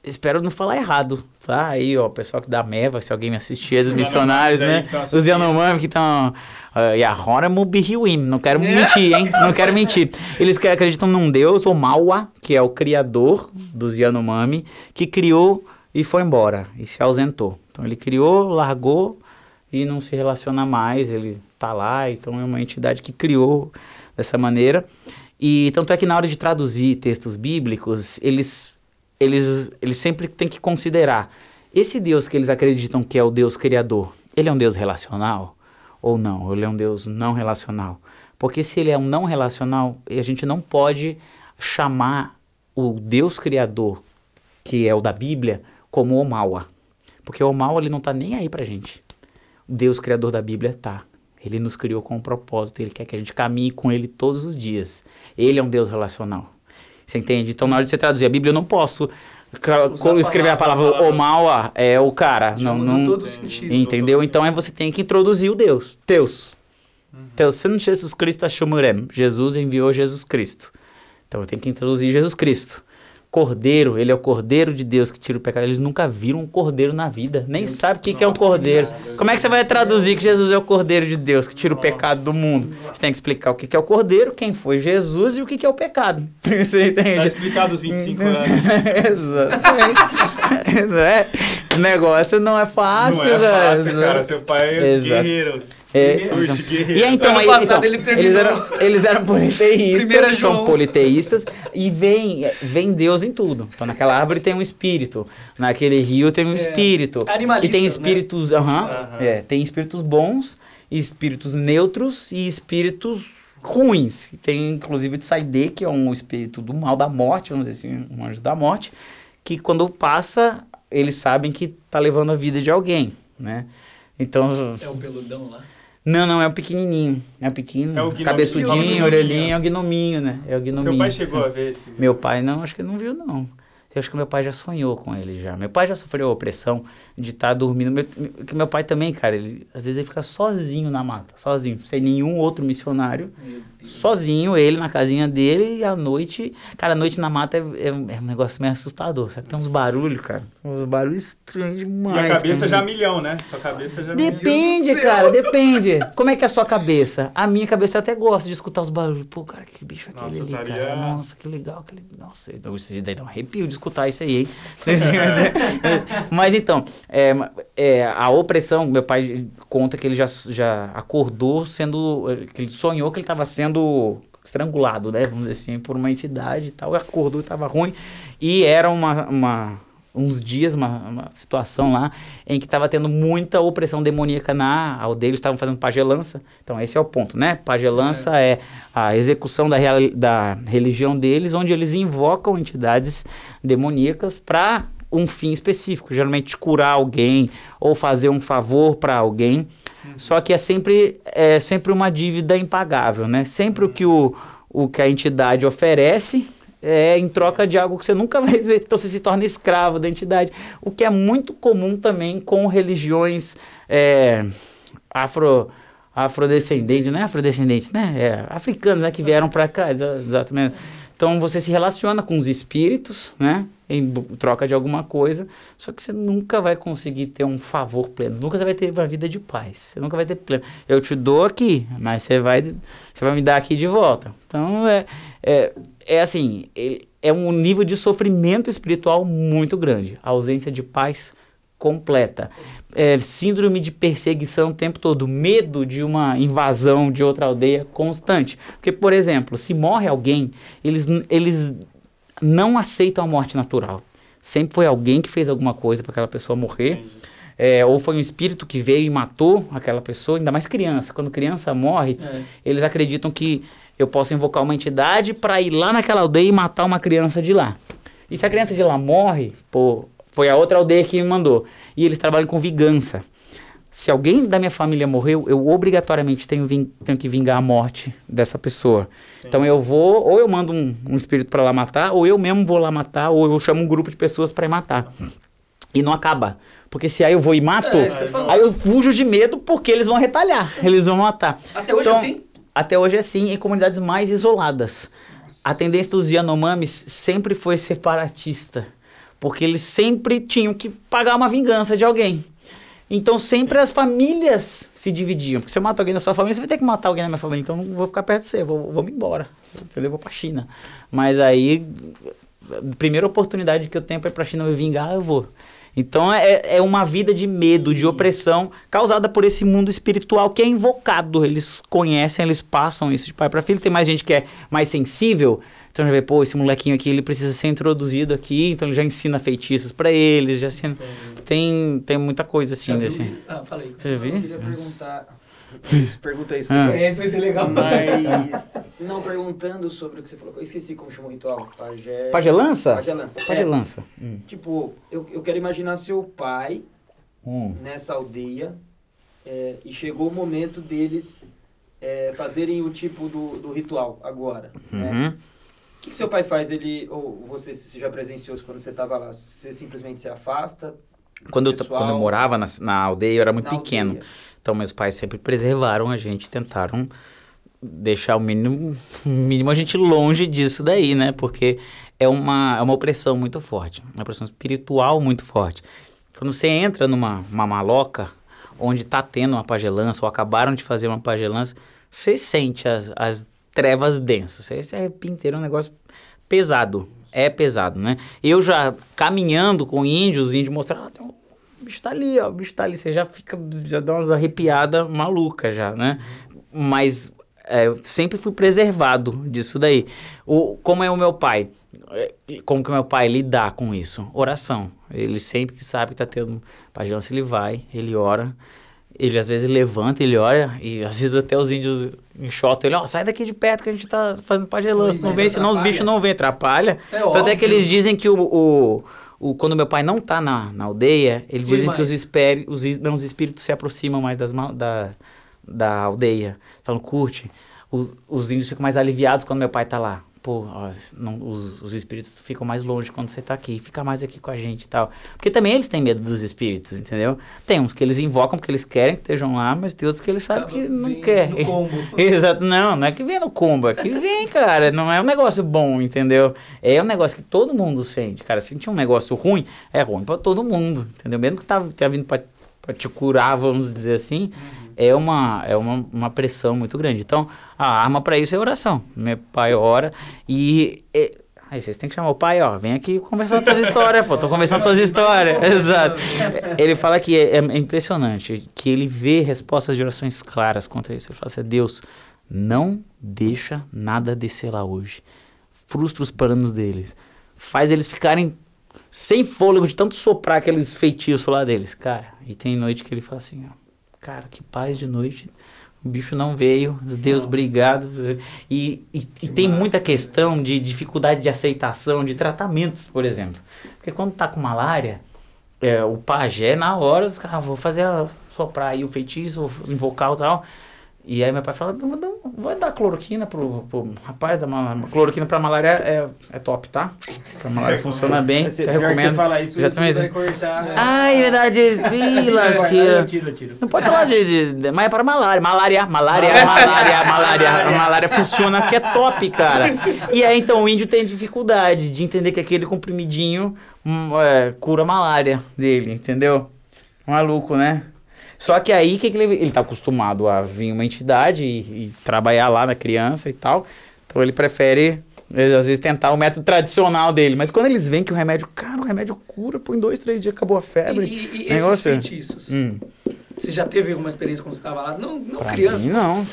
Espero não falar errado, tá? Aí, ó, o pessoal que dá meva, se alguém me assistir, os Os missionários, né? tão Os. Yanomami que estão... E agora Mubihiwim, não quero É. mentir, hein? Não quero mentir. Eles acreditam num deus, o Maua, que é o criador dos Yanomami, que criou e foi embora, e se ausentou. Então ele criou, largou e não se relaciona mais, ele tá lá, então é uma entidade que criou dessa maneira. E tanto é que na hora de traduzir textos bíblicos, eles, eles, eles sempre têm que considerar esse Deus que eles acreditam que é o Deus criador, ele é um Deus relacional ou não? Ele é um Deus não relacional? Porque se ele é um não relacional, a gente não pode chamar o Deus criador, que é o da Bíblia, como o Maua. Porque o mal ele não tá nem aí pra gente. O Deus criador da Bíblia tá. Ele nos criou com um propósito, ele quer que a gente caminhe com ele todos os dias. Ele é um Deus relacional. Você entende? Então, na hora de você traduzir a Bíblia, eu não posso Usar escrever a palavra, palavra a o mal é o cara. Não, não, todo sentido. Entendeu? Então, aí você tem que introduzir o Deus. Deus. Deus, sendo Jesus Cristo Ashumurem. Jesus enviou Jesus Cristo. Então, eu tenho que introduzir Jesus Cristo. Cordeiro, ele é o Cordeiro de Deus que tira o pecado. Eles nunca viram um cordeiro na vida. Nem sabem o que, que é um cordeiro. Como é que você vai traduzir que Jesus é o Cordeiro de Deus que tira o pecado do mundo? Você tem que explicar o que, que é o cordeiro, quem foi Jesus e o que, que é o pecado. Você Tá entende? explicado os 25 anos. Exatamente. não é? O negócio não é fácil, Não é fácil, velho. cara. Seu pai é Exato. guerreiro. É. E aí, então, aí, passado então, ele eles eram, eles eram politeístas, Primeira são João. politeístas, e vem, vem Deus em tudo. Então, naquela árvore tem um espírito, naquele rio tem um É, espírito. e tem né? espíritos, aham, Aham. é, tem espíritos bons, espíritos neutros e espíritos ruins. Tem, inclusive, o Tsaide, que é um espírito do mal da morte, vamos dizer assim, um anjo da morte, que quando passa, eles sabem que tá levando a vida de alguém, né? Então, É o peludão lá. Não, não, é o pequenininho. É o pequeno, É o gnominho. cabeçudinho, Gnominho. orelhinho, é o gnominho, né? É o gnominho. Seu pai chegou sim. a ver esse Meu pai não, acho que não viu, não. Eu acho que meu pai já sonhou com ele já. Meu pai já sofreu a opressão de estar dormindo. Meu, que meu pai também, cara, ele, às vezes ele fica sozinho na mata, sozinho, sem nenhum outro missionário. Sozinho, ele na casinha dele, e à noite. Cara, a noite na mata é, é um é um negócio meio assustador. Sabe? Tem uns barulhos, cara. Uns barulhos estranhos E demais. a cabeça já milhão, né? Sua cabeça já milhão. Depende, cara, depende. Como é que é a sua cabeça? A minha cabeça eu até gosta de escutar os barulhos. Pô, cara, que bicho é aquele Nossa, ali, eu estaria- cara. Nossa, que legal. Aquele... Nossa, então, isso daí dá um arrepio de escutar isso aí, hein? Mas então, é, é, a opressão, meu pai conta que ele já, já acordou sendo. que ele sonhou que ele estava sendo estrangulado, né? Vamos dizer assim, por uma entidade e tal. Acordou, estava ruim. E era uma, uma uns dias, uma, uma situação lá, em que estava tendo muita opressão demoníaca na aldeia, eles estavam fazendo pagelança. Então, esse é o ponto, né? Pagelança é, é a execução da, real, da religião deles, onde eles invocam entidades demoníacas para um fim específico, geralmente curar alguém ou fazer um favor para alguém. Uhum. Só que é sempre, é sempre uma dívida impagável, né? Sempre o que o, o que a entidade oferece é, em troca de algo que você nunca vai ver. Então você se torna escravo da entidade. O que é muito comum também com religiões é, afro, afrodescendentes, não é afrodescendentes, né? É, africanos né, que vieram para cá, exatamente. Então você se relaciona com os espíritos, né? Em troca de alguma coisa, só que você nunca vai conseguir ter um favor pleno. Nunca você vai ter uma vida de paz. Você nunca vai ter pleno. Eu te dou aqui, mas você vai, você vai me dar aqui de volta. Então é, é, é assim, é um nível de sofrimento espiritual muito grande. A ausência de paz completa. É, síndrome de perseguição o tempo todo, medo de uma invasão de outra aldeia constante. Porque, por exemplo, se morre alguém, eles, eles não aceitam a morte natural. Sempre foi alguém que fez alguma coisa para aquela pessoa morrer. É, ou foi um espírito que veio e matou aquela pessoa, ainda mais criança. Quando criança morre, é. eles acreditam que eu posso invocar uma entidade para ir lá naquela aldeia e matar uma criança de lá. E se a criança de lá morre, pô, foi a outra aldeia que me mandou. E eles trabalham com vingança. Se alguém da minha família morreu, eu obrigatoriamente tenho, tenho que vingar a morte dessa pessoa. Sim. Então eu vou, ou eu mando um, um espírito para lá matar, ou eu mesmo vou lá matar, ou eu chamo um grupo de pessoas para ir matar. E não acaba. Porque se aí eu vou e mato, é, aí eu fujo de medo porque eles vão retalhar, eles vão matar. Até hoje então, assim? Até hoje é assim, em comunidades mais isoladas. Nossa. A tendência dos Yanomamis sempre foi separatista. Porque eles sempre tinham que pagar uma vingança de alguém. Então sempre as famílias se dividiam. Porque se eu mato alguém da sua família, você vai ter que matar alguém da minha família. Então não vou ficar perto de você, vou, vou me embora. Entendeu? Vou pra China. Mas aí, a primeira oportunidade que eu tenho pra ir pra China me vingar, eu vou. Então é, é uma vida de medo, de opressão, causada por esse mundo espiritual que é invocado. Eles conhecem, eles passam isso de pai para filho. Tem mais gente que é mais sensível então já vê, pô, esse molequinho aqui, ele precisa ser introduzido aqui, então ele já ensina feitiços para eles, já ensina... Tem, tem muita coisa assim desse... Ah, falei. Você viu? Eu queria perguntar... Pergunta isso. Ah. Esse vai ser legal. Mas, não, perguntando sobre o que você falou, eu esqueci como chamou o ritual. Pagé... Pagelança? Pagelança. Pagelança. É, hum. Tipo, eu, eu quero imaginar seu pai hum. nessa aldeia é, e chegou o momento deles é, fazerem o tipo do, do ritual agora, né? uhum. né? O que, que, seu pai faz? Ele ou você se já presenciou quando você estava lá? Você simplesmente se afasta? Quando eu, quando eu morava na, na aldeia, eu era muito pequeno. Aldeia. Então, meus pais sempre preservaram a gente, tentaram deixar o mínimo, mínimo a gente longe disso daí, né? Porque é uma, é uma opressão muito forte, uma opressão espiritual muito forte. Quando você entra numa uma maloca, onde está tendo uma pagelança, ou acabaram de fazer uma pagelança, você sente as, as trevas densas. Esse arrepio inteiro é um negócio pesado. É pesado, né? Eu já caminhando com índios, os índios mostraram, ah, o bicho tá ali, ó, o bicho tá ali. Você já fica, já dá umas arrepiadas malucas já, né? Mas é, eu sempre fui preservado disso daí. O, como é o meu pai? É, como que o meu pai lidar com isso? Oração. Ele sempre que sabe que tá tendo pagelança, ele vai, ele ora. Ele às vezes levanta, ele olha, e às vezes até os índios enxotam ele, ó, oh, sai daqui de perto que a gente tá fazendo pagelança, não vem, senão os bichos não vêm, atrapalha. É Tanto é que eles dizem que o, o, o, quando meu pai não tá na, na aldeia, eles Fui dizem mais. que os, espir, os, não, os espíritos se aproximam mais das, da, da aldeia. Falam, curte. Os, os índios ficam mais aliviados quando meu pai tá lá pô, ó, não, os, os espíritos ficam mais longe quando você tá aqui, fica mais aqui com a gente e tal. Porque também eles têm medo dos espíritos, entendeu? Tem uns que eles invocam porque eles querem que estejam lá, mas tem outros que eles sabem que não quer. Exato, não, não é que vem no combo, é que vem, cara, não é um negócio bom, entendeu? É um negócio que todo mundo sente, cara, sentir um negócio ruim, é ruim para todo mundo, entendeu? Mesmo que tá, tá vindo para te curar, vamos dizer assim, uhum é uma, é uma, uma pressão muito grande. Então, a arma para isso é oração. Meu pai ora e é, Aí vocês têm que chamar o pai, ó, vem aqui conversar tuas histórias, pô, tô conversando tuas histórias. Exato. Ele fala que é, é, impressionante, que ele vê respostas de orações claras contra isso. Ele fala assim, Deus, não deixa nada descer lá hoje. Frustra os planos deles. Faz eles ficarem sem fôlego de tanto soprar aqueles feitiços lá deles. Cara, e tem noite que ele fala assim, ó, cara, que paz de noite o bicho não veio, Deus, Nossa. obrigado. E, e, e tem massa. muita questão de dificuldade de aceitação de tratamentos, por exemplo. Porque quando tá com malária, é, o pajé, na hora, os caras, ah, vou fazer a, soprar aí o feitiço, invocar o tal. E aí meu pai não, vai dar cloroquina pro, pro rapaz, da cloroquina pra malária é, é top, tá? Pra malária funciona bem, você, até recomendo. Você fala isso, já também vai cortar. Né? Ai, verdade, vilas que... Eu tiro, eu tiro. Não pode falar de, de, mas é para malária, malária, malária, malária, malária, a malária funciona que é top, cara. E aí então o índio tem dificuldade de entender que aquele comprimidinho hum, é, cura a malária dele, entendeu? Maluco, né? Só que aí, que, que ele, ele tá acostumado a vir uma entidade e, e trabalhar lá na criança e tal. Então ele prefere ele, às vezes tentar o método tradicional dele. Mas quando eles veem que o remédio, cara, o remédio cura, pô, em dois, três dias acabou a febre. E, e, e esses feitiços? Hum. Você já teve alguma experiência quando você estava lá? Não, não pra criança. Mim, não.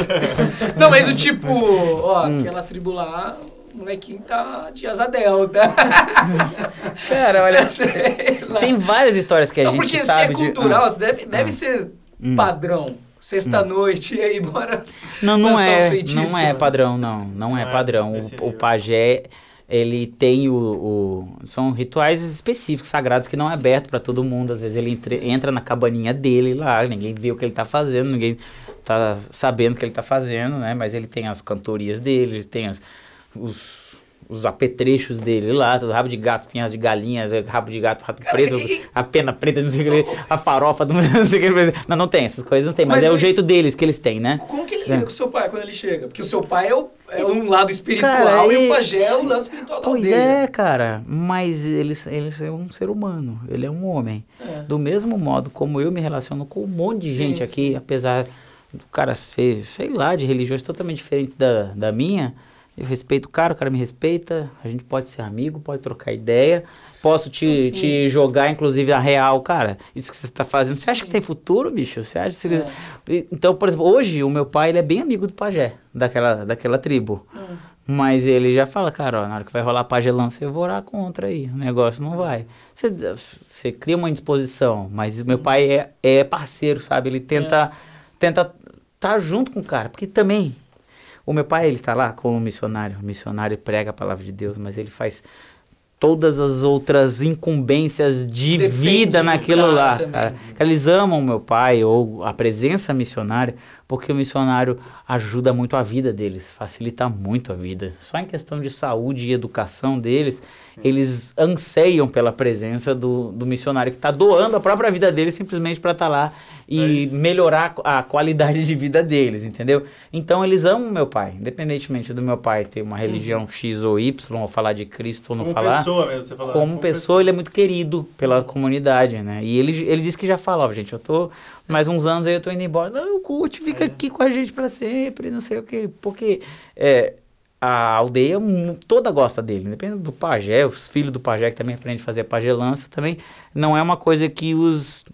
não, mas o tipo, ó, hum. aquela tribo lá, molequinho tá de asa delta. Cara, olha, tem várias histórias que a não, gente porque sabe se é cultural, de... deve, deve ah. ser hum. padrão. Sexta-noite, hum. e aí bora. Não, não é. Não é padrão, não. Não, é, padrão. O, o pajé ele tem o, o, são rituais específicos sagrados que não é aberto para todo mundo às vezes ele entre, entra na cabaninha dele lá ninguém vê o que ele está fazendo ninguém está sabendo o que ele está fazendo né mas ele tem as cantorias dele ele tem as, os, os apetrechos dele lá, todo rabo de gato, pinhas de galinha, rabo de gato, rato preto, a pena preta, não sei o que, a farofa, não sei o que. Não, não tem, essas coisas não tem, mas, mas é ele... o jeito deles que eles têm, né? Como que ele lida é. com o seu pai quando ele chega? Porque o seu pai é, o, é um lado espiritual cara, e, e o pajé é o lado espiritual da Pois aldeia. é, cara, mas ele, ele é um ser humano, ele é um homem. É. Do mesmo modo como eu me relaciono com um monte de sim, gente sim. aqui, apesar do cara ser, sei lá, de religiões totalmente diferentes da, da minha eu respeito o cara, o cara me respeita, a gente pode ser amigo, pode trocar ideia. Posso te, te jogar, inclusive, a real, cara. Isso que você está fazendo. Você acha Sim. que tem futuro, bicho? Você acha que... É. Então, por exemplo, hoje o meu pai ele é bem amigo do pajé, daquela, daquela tribo. Hum. Mas ele já fala, cara, ó, na hora que vai rolar pagelão, você vai orar contra aí. O negócio não vai. Você, você cria uma indisposição, mas meu pai é, é parceiro, sabe? Ele tenta é. tenta estar tá junto com o cara. Porque também o meu pai, ele tá lá como missionário. O missionário prega a palavra de Deus, mas ele faz todas as outras incumbências de Depende vida naquilo lá. Cara. Eles amam o meu pai ou a presença missionária, porque o missionário ajuda muito a vida deles, facilita muito a vida. Só em questão de saúde e educação deles, Sim. eles anseiam pela presença do, do missionário que está doando a própria vida deles simplesmente para estar tá lá e é melhorar a qualidade de vida deles, entendeu? Então eles amam meu pai, independentemente do meu pai ter uma religião uhum. X ou Y, ou falar de Cristo ou não como falar. Pessoa mesmo, você como, como pessoa, pessoa, ele é muito querido pela comunidade, né? E ele, ele disse que já fala, ó, gente, eu tô mais uns anos aí eu tô indo embora. Não, curte, fica é. aqui com a gente para sempre, não sei o quê. Porque é, a aldeia toda gosta dele, independente do pajé, os filhos do pajé que também aprendem a fazer pagelança também, não é uma coisa que os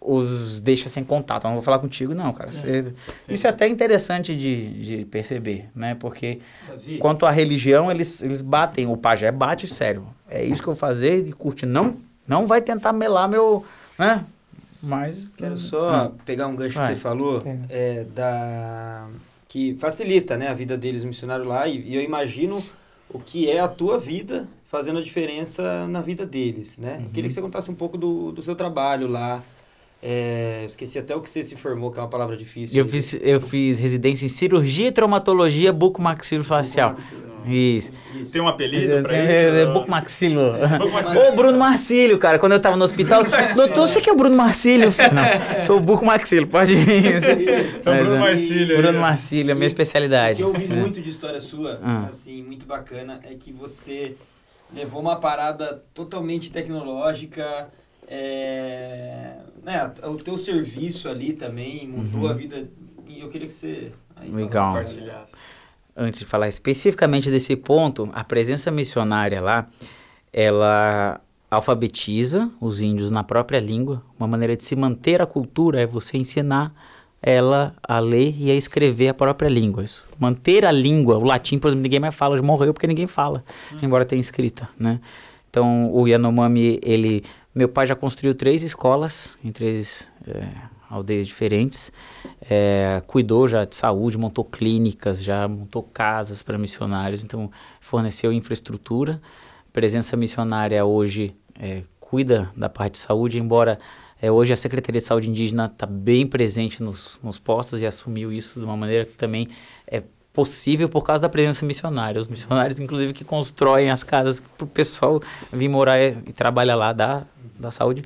os deixa sem contato. Eu não vou falar contigo, não, cara. Você, isso é até interessante de, de perceber, né? Porque Davi. quanto à religião, eles, eles batem, o pajé bate sério. É isso que eu vou fazer e curte. Não, não vai tentar melar meu, né? Mas. Quero só sim. pegar um gancho Vai. que você falou, é, da, que facilita né, a vida deles, o missionário lá, e, e, eu imagino o que é a tua vida fazendo a diferença na vida deles. Né? Uhum. Queria que você contasse um pouco do, do seu trabalho lá. É, esqueci até o que você se formou, que é uma palavra difícil. Eu fiz, eu fiz residência em cirurgia e traumatologia bucomaxilofacial. Bucomaxilo. Isso. isso. Tem um apelido pra isso? É, é Bucomaxilo. Ô, Bruno Marcílio, cara. Quando eu tava no hospital, doutor, você que é o Bruno Marcílio? Não, sou o Bucomaxilo, pode ir. Então, Mas, Bruno Marcílio. Bruno Marcílio, a minha especialidade. O que eu ouvi muito de história sua, ah. assim, muito bacana, é que você levou uma parada totalmente tecnológica, é, né, o teu serviço ali também mudou uhum. a vida. E eu queria que você aí Legal. antes de falar especificamente desse ponto, a presença missionária lá, ela alfabetiza os índios na própria língua. Uma maneira de se manter a cultura é você ensinar ela a ler e a escrever a própria língua. Isso. Manter a língua, o latim, por exemplo, ninguém mais fala, morreu porque ninguém fala, hum. embora tenha escrita, né? Então, o Yanomami, ele... Meu pai já construiu três escolas em três é, aldeias diferentes. É, cuidou já de saúde, montou clínicas, já montou casas para missionários. Então, forneceu infraestrutura. Presença missionária hoje é, cuida da parte de saúde, embora é, hoje a Secretaria de Saúde Indígena está bem presente nos, nos postos e assumiu isso de uma maneira que também é possível por causa da presença missionária. Os missionários, inclusive, que constroem as casas para o pessoal vir morar e, e trabalhar lá da, da saúde.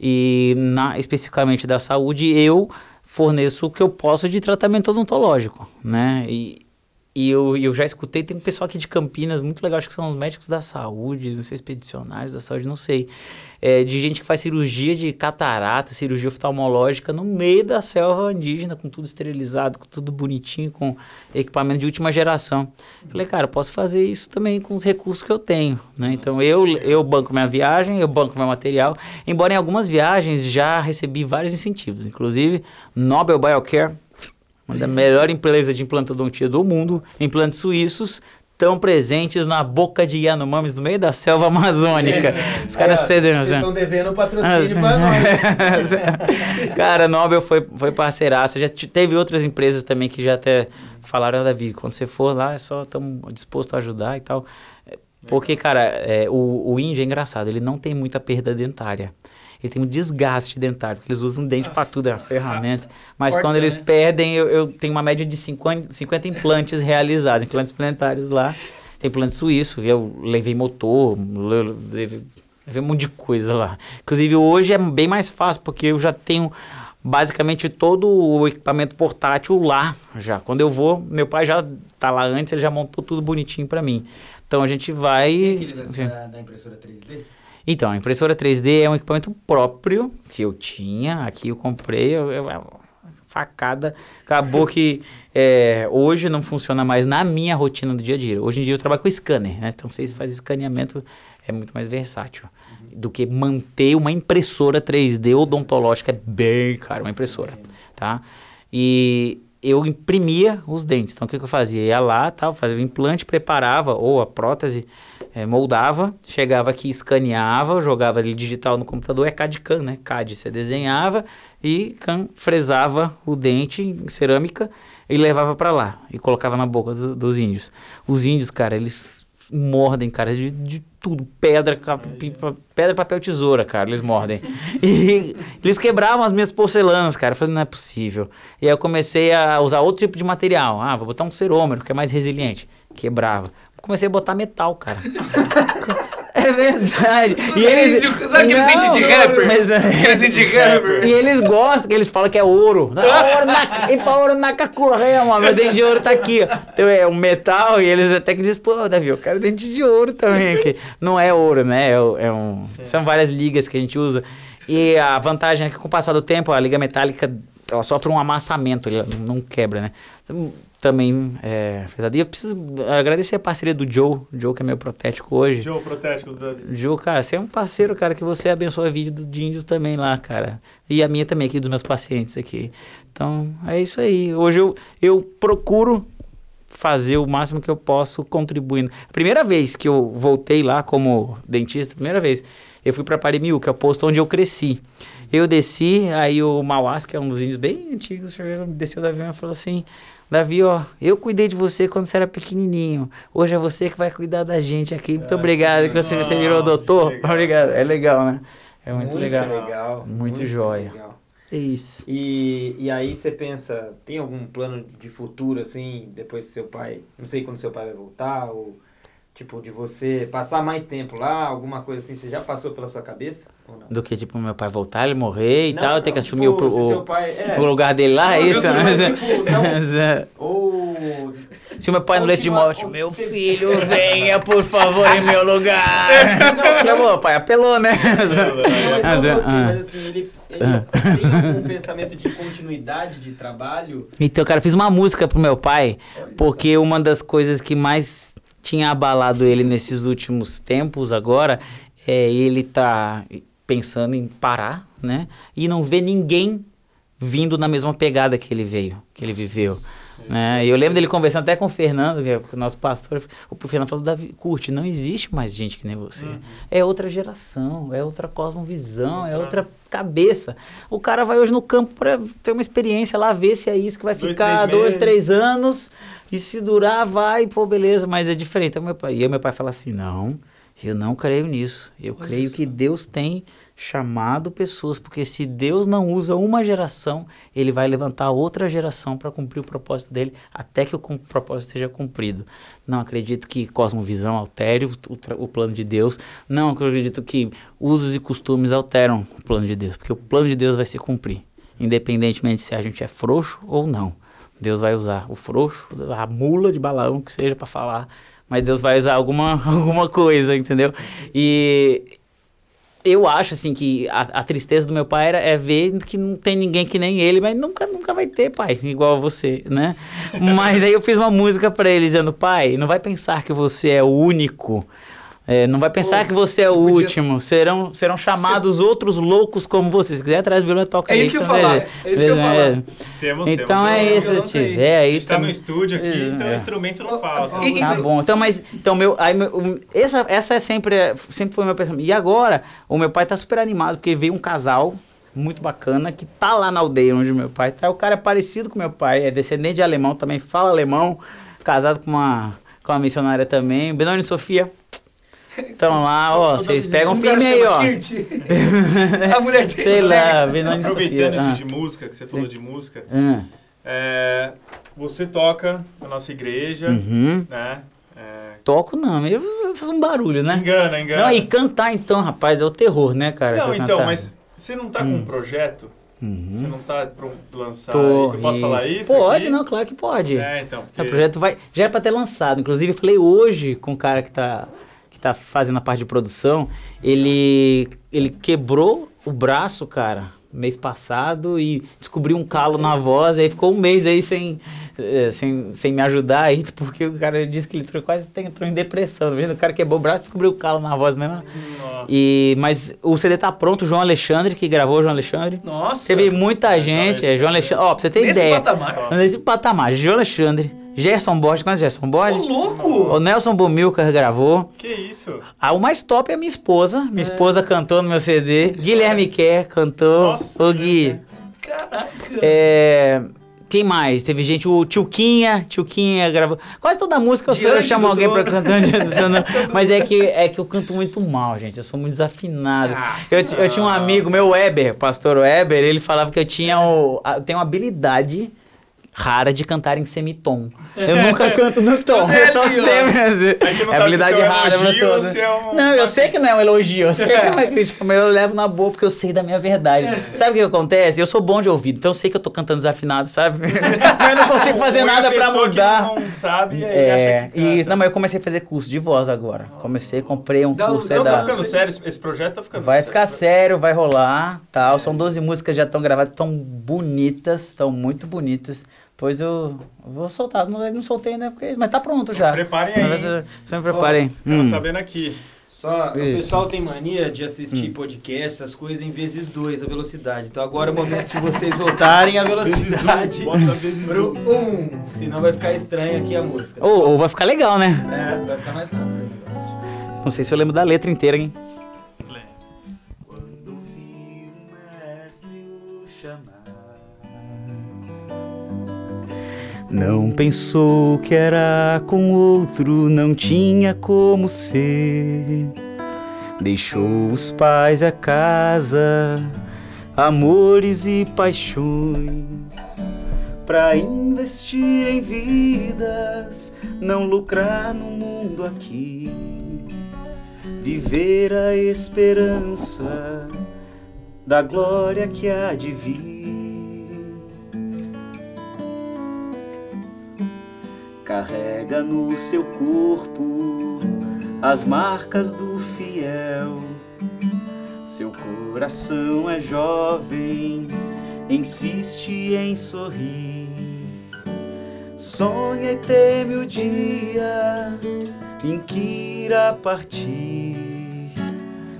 E na, especificamente da saúde, eu forneço o que eu posso de tratamento odontológico, né? E, e eu, eu já escutei, tem um pessoal aqui de Campinas, muito legal, acho que são os médicos da saúde, não sei, expedicionários da saúde, não sei. É, de gente que faz cirurgia de catarata, cirurgia oftalmológica no meio da selva indígena, com tudo esterilizado, com tudo bonitinho, com equipamento de última geração. Falei, cara, posso fazer isso também com os recursos que eu tenho, né? Então eu, eu banco minha viagem, eu banco meu material, embora em algumas viagens já recebi vários incentivos, inclusive Nobel Biocare, uma da melhor empresa de implantodontia do mundo, implantes suíços, tão presentes na boca de Yanomamis, no meio da selva amazônica. Os caras é, cedem. Vocês estão devendo patrocínio ah, para nós. cara, Nobel foi, foi parceiraça. Já teve outras empresas também que já até falaram, Davi, quando você for lá, é só estamos dispostos a ajudar e tal. Porque, cara, é, o, o índio é engraçado, ele não tem muita perda dentária ele tem um desgaste dentário, porque eles usam dente para tudo, é uma ferramenta. Mas Corta, quando eles né? perdem, eu, eu, tenho uma média de 50, 50 implantes realizados, implantes planetários lá. Tem implante suíço, eu levei motor, levei, levei um monte de coisa lá. Inclusive, hoje é bem mais fácil, porque eu já tenho basicamente todo o equipamento portátil lá já. Quando eu vou, meu pai já tá lá antes, ele já montou tudo bonitinho para mim. Então a gente vai. Tem da, da impressora 3D? Então, a impressora 3D é um equipamento próprio que eu tinha. Aqui eu comprei, eu, eu, facada. Acabou que é, hoje não funciona mais na minha rotina do dia a dia. Hoje em dia eu trabalho com scanner, né? Então, você faz escaneamento, é muito mais versátil. Do que manter uma impressora 3D odontológica, é bem caro uma impressora, tá? E eu imprimia os dentes. Então, o que, que eu fazia? Ia lá, tal, fazia o implante, preparava, ou a prótese, é, moldava, chegava aqui, escaneava, jogava ali digital no computador, é CAD-CAM, né? CAD, você desenhava e CAM fresava o dente em cerâmica e levava para lá e colocava na boca do, dos índios. Os índios, cara, eles mordem, cara, de, de tudo. Pedra, pedra, papel, tesoura, cara, eles mordem. E eles quebravam as minhas porcelanas, cara. Eu falei, não é possível. E aí eu comecei a usar outro tipo de material. Ah, vou botar um cerômetro, que é mais resiliente. Quebrava comecei a botar metal, cara. É verdade. E eles, sabe aqueles dentes de rapper? Mas, é. aqueles dentes de rapper. E eles gostam, que eles falam que é ouro. ouro na, e pra ouro na cacorreia, mano. Meu dente de ouro tá aqui. Então é um metal e eles até que dizem, pô, Davi, eu quero dente de ouro também aqui. Não é ouro, né? É, é um, são várias ligas que a gente usa. E a vantagem é que com o passar do tempo, a liga metálica, ela sofre um amassamento, ela não quebra, né? Também é, fez E eu preciso agradecer a parceria do Joe, Joe que é meu protético hoje. Joe, protético do Joe, cara, você é um parceiro, cara, que você abençoa a vida do Índios também lá, cara. E a minha também aqui, dos meus pacientes aqui. Então, é isso aí. Hoje eu, eu procuro fazer o máximo que eu posso contribuindo. A primeira vez que eu voltei lá como dentista, primeira vez, eu fui para Parimiu, que é o posto onde eu cresci. Eu desci, aí o Mauás, que é um dos índios bem antigos, desceu do avião e falou assim: Davi, ó, eu cuidei de você quando você era pequenininho. Hoje é você que vai cuidar da gente aqui. Muito é, obrigado que você, você virou doutor. Obrigado. É legal, né? É muito, muito legal. legal. Muito, muito joia. Legal. É isso. E, e aí você pensa, tem algum plano de futuro, assim, depois seu pai... Não sei quando seu pai vai voltar, ou Tipo, de você passar mais tempo lá, alguma coisa assim, você já passou pela sua cabeça? Do que, tipo, meu pai voltar, ele morrer e não, tal, ter que assumir tipo, o, o, pai, é, o lugar dele lá, é isso? Não, mas, tipo, não, ou... Se o meu pai no leito de morte, meu você- filho, venha por favor em meu lugar. Pai, apelou, né? Não, mas não Ah, você, ah. mas assim, ele, ele tem algum pensamento de continuidade de trabalho? Então, cara, eu fiz uma música pro meu pai, porque uma das coisas que mais tinha abalado ele nesses últimos tempos agora é ele tá pensando em parar, né? E não ver ninguém vindo na mesma pegada que ele veio, que ele viveu. Né? E eu lembro dele conversando até com o Fernando, que é o nosso pastor. O Fernando falou: Davi, curte, não existe mais gente que nem você. É outra geração, é outra cosmovisão, é outra cabeça. O cara vai hoje no campo para ter uma experiência lá, ver se é isso que vai Dois, ficar três dois, três anos. E se durar, vai, pô, beleza, mas é diferente. Então, meu pai, e meu pai fala assim: não, eu não creio nisso. Eu Olha creio só. que Deus tem chamado pessoas, porque se Deus não usa uma geração, ele vai levantar outra geração para cumprir o propósito dele, até que o propósito esteja cumprido. Não acredito que cosmovisão altere o, o o plano de Deus. Não acredito que usos e costumes alteram o plano de Deus, porque o plano de Deus vai se cumprir, independentemente se a gente é frouxo ou não. Deus vai usar o frouxo, a mula de Balaão, que seja para falar, mas Deus vai usar alguma, alguma coisa, entendeu? E eu acho assim que a, a tristeza do meu pai era, é ver que não tem ninguém que nem ele, mas nunca, nunca vai ter pai igual você, né? mas aí eu fiz uma música para ele dizendo, pai, não vai pensar que você é o único. É, não vai pensar Pô, que você é o podia- último. Serão, serão chamados outros loucos como você. Se quiser, traz violão toca É isso que eu então, falar, é isso que eu falar. é. Temos, Então temos é isso, se violão tá aí. tiver A gente tá no estúdio aqui, então o É. instrumento não falta. E- Tá bom. Então, mas então meu, aí meu, essa essa é sempre sempre foi o meu pensamento. E agora o meu pai tá super animado porque veio um casal muito bacana que tá lá na aldeia onde meu pai tá. O cara é parecido com meu pai, é descendente de alemão, também fala alemão, casado com uma com uma missionária também. Benoni e Sofia estão lá, ó, vocês pegam Um firme aí, ó. A mulher dele. Sei lá, Benoni e Sofia. Aproveitando isso Ah. de música, que você falou de música, Ah. é, você toca na nossa igreja, Uhum. né? É, Toco não, eu faço um barulho, né? engana, engana. Não, e cantar então, rapaz, é o terror, né, cara? Não, então, cantar. mas você não tá com um projeto? Uhum. Você não tá pronto pra lançar? Tô, eu posso falar isso? Pode, aqui? não, claro que pode. É, então. O Porque... projeto vai. Já era pra ter lançado. Inclusive, eu falei hoje com o cara que tá, que tá fazendo a parte de produção. Ele, ele quebrou o braço, cara, mês passado e descobriu um calo na voz. Aí ficou um mês aí sem, eh, sem, sem me ajudar aí, porque o cara disse que ele entrou, quase entrou em depressão. tá? O cara quebrou o braço e descobriu o calo na voz mesmo. Nossa. E, mas o CD tá pronto, o João Alexandre, que gravou o João Alexandre. Nossa. Teve muita gente, é, João Alexandre. Ó, pra você ter Nesse ideia. patamar. Nesse patamar. João Alexandre, Gerson Borges, conhece Gerson Ô, Borges? louco! O Nelson Bomilcar gravou. Que isso? Ah, o mais top é a minha esposa. Minha esposa cantou no meu CD. Guilherme Kerr cantou. Nossa, Ô Gui. Caraca. É, Quem mais? Teve gente, o Tchuquinha, Tchuquinha gravou. Quase toda música eu, sei, eu chamo alguém pra cantar. Mas é que, é que eu canto muito mal, gente. Eu sou muito desafinado. Ah. eu, eu tinha um amigo, meu Weber, pastor Weber, ele falava que eu tinha o, eu tenho uma habilidade rara de cantar em semitom. Eu nunca canto no tom. Eu tô sempre assim. Aí você não É habilidade se é um rara pra elogio todos. se é um- Não, eu sei que não é um elogio, eu sei que é uma crítica, mas eu levo na boa porque eu sei da minha verdade. Sabe o que acontece? Eu sou bom de ouvido, então eu sei que eu tô cantando desafinado, sabe? mas eu não consigo fazer Ou é nada pra pessoa que mudar. não sabe e aí É, acha que canta. isso. Não, mas eu comecei a fazer curso de voz agora. Comecei, comprei um um- curso Então da... tá ficando sério, esse- projeto tá ficando Vai sério. ficar sério, vai rolar, tal. São 12 músicas já estão gravadas, estão bonitas, estão muito bonitas. Pois eu vou soltar, não, não soltei ainda, porque, mas tá pronto já. preparem aí, Mas, hein? eh, Sempre preparem. Ficaram Hum. sabendo aqui. Só, o pessoal tem mania de assistir podcast, essas coisas em vezes dois, a velocidade. Então agora é o momento de vocês voltarem a velocidade Bota vezes pro um. Senão vai ficar estranho aqui a música. Ou, ou vai ficar legal, né? É, vai ficar mais rápido o negócio. Não sei se eu lembro da letra inteira, hein? Não pensou que era com outro, não tinha como ser. Deixou os pais a casa, amores e paixões, pra investir em vidas, não lucrar no mundo aqui. Viver a esperança da glória que há de vir. Carrega no seu corpo as marcas do fiel. Seu coração é jovem, insiste em sorrir. Sonha e teme o dia em que irá partir.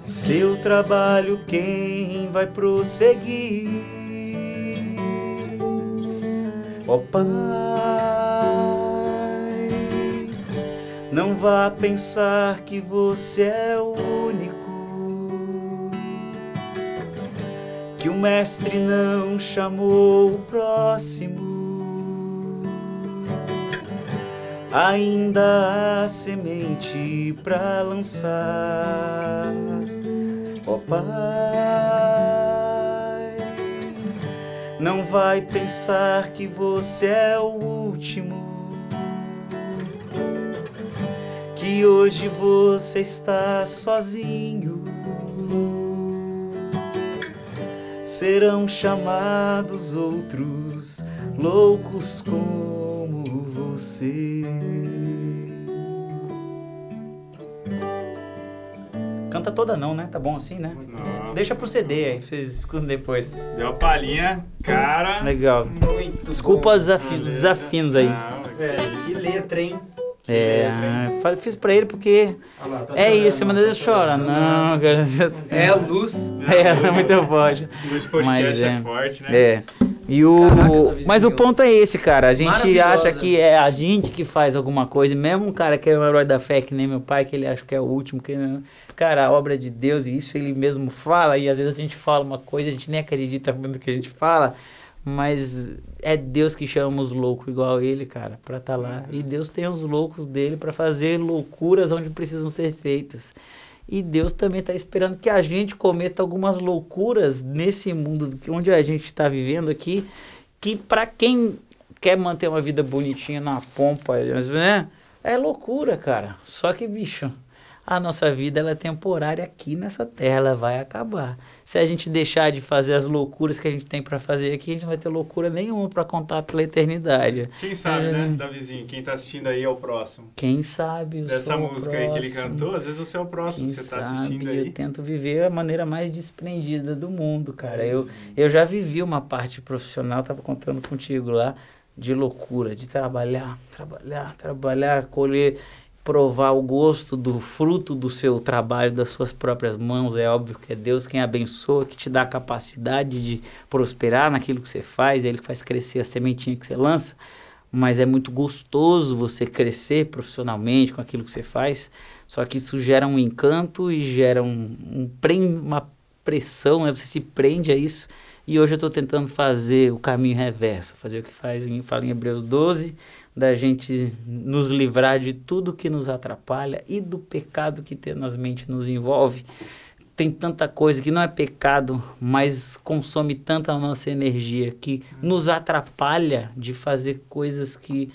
Seu trabalho quem vai prosseguir? Ó oh, Pai, não vá pensar que você é o único. Que o Mestre não chamou o próximo. Ainda há semente para lançar, ó oh, Pai. Não vai pensar que você é o último. Que hoje você está sozinho. Serão chamados outros loucos como você. Canta toda não, né? Tá bom assim, né? Nossa. Deixa pro CD aí, vocês escutam depois. Deu a palhinha, cara. Legal. Muito Desculpa bom. os desafi- desafios aí. Velho, que letra, hein? É, fa- fiz pra ele porque Olha lá, tá é chorando, isso, você manda tá ele chorar. Não, cara. É luz. É, muito forte. Podcast Mas é. é. forte, né? É. E o. Caraca, mas o ponto é esse, cara. A gente acha que é a gente que faz alguma coisa, e mesmo um cara que é o herói da fé, que nem meu pai, que ele acha que é o último, que cara, a obra é de Deus, e isso ele mesmo fala, e às vezes a gente fala uma coisa, a gente nem acredita no que a gente fala, mas é Deus que chama os loucos igual ele, cara, pra estar lá. E Deus tem os loucos dele pra fazer loucuras onde precisam ser feitas. E Deus também está esperando que a gente cometa algumas loucuras nesse mundo onde a gente está vivendo aqui, que para quem quer manter uma vida bonitinha na pompa, né? É loucura, cara. Só que, bicho, a nossa vida ela é temporária aqui nessa terra, ela vai acabar. Se a gente deixar de fazer as loucuras que a gente tem para fazer aqui, a gente não vai ter loucura nenhuma para contar pela eternidade. Quem sabe, né, Davizinho? Quem tá assistindo aí é o próximo. Quem sabe eu Dessa música aí que ele próximo. cantou, às vezes você é o próximo Quem que você tá sabe assistindo eu aí. tento viver a maneira mais desprendida do mundo, cara. É Eu, eu já vivi uma parte profissional, tava contando contigo lá, de loucura, de trabalhar, trabalhar, trabalhar, colher, provar o gosto do fruto do seu trabalho, das suas próprias mãos. É óbvio que é Deus quem abençoa, que te dá a capacidade de prosperar naquilo que você faz, é Ele que faz crescer a sementinha que você lança. Mas é muito gostoso você crescer profissionalmente com aquilo que você faz. Só que isso gera um encanto e gera um, um pren- uma pressão, né? Você se prende a isso. E hoje eu estou tentando fazer o caminho reverso, fazer o que faz em, fala em Hebreus 12, da gente nos livrar de tudo que nos atrapalha e do pecado que tenazmente nos envolve. Tem tanta coisa que não é pecado, mas consome tanta nossa energia que nos atrapalha de fazer coisas que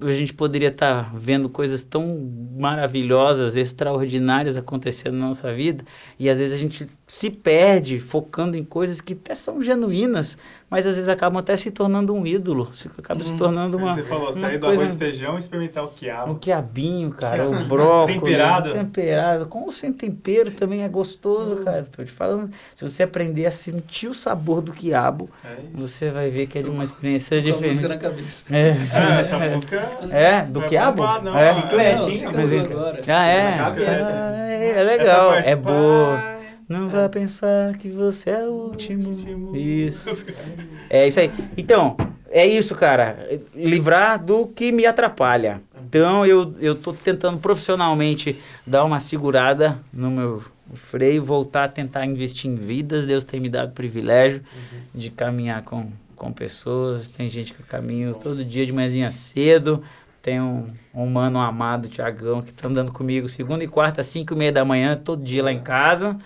a gente poderia estar vendo coisas tão maravilhosas, extraordinárias acontecendo na nossa vida, e às vezes a gente se perde focando em coisas que até são genuínas, mas às vezes acabam até se tornando um ídolo, se acaba se tornando uma Você falou, sair do coisa- arroz e feijão e experimentar o o quiabo. quiabinho, cara, o brócolis, Temperado. temperado, com ou sem tempero também é gostoso, cara. Tô te falando, se você aprender a sentir o sabor do quiabo, É você vai ver que é de uma experiência Com a música na diferente. cabeça. É, Ah, essa música é, do quiabo? bombar, não. É. Chiclete, hein? Ah, é? Ah, é, é legal, é boa. Não vai pensar que você é o último. último. Isso. É isso aí. Então, é isso, cara. Livrar do que me atrapalha. Então, eu, eu tô tentando profissionalmente dar uma segurada no meu freio, voltar a tentar investir em vidas. Deus tem me dado o privilégio de caminhar com, com pessoas. Tem gente que eu caminho todo dia de manhãzinha cedo. Tem um, um mano amado, Tiagão, que tá andando comigo segunda e quarta, cinco e meia da manhã, todo dia lá em casa.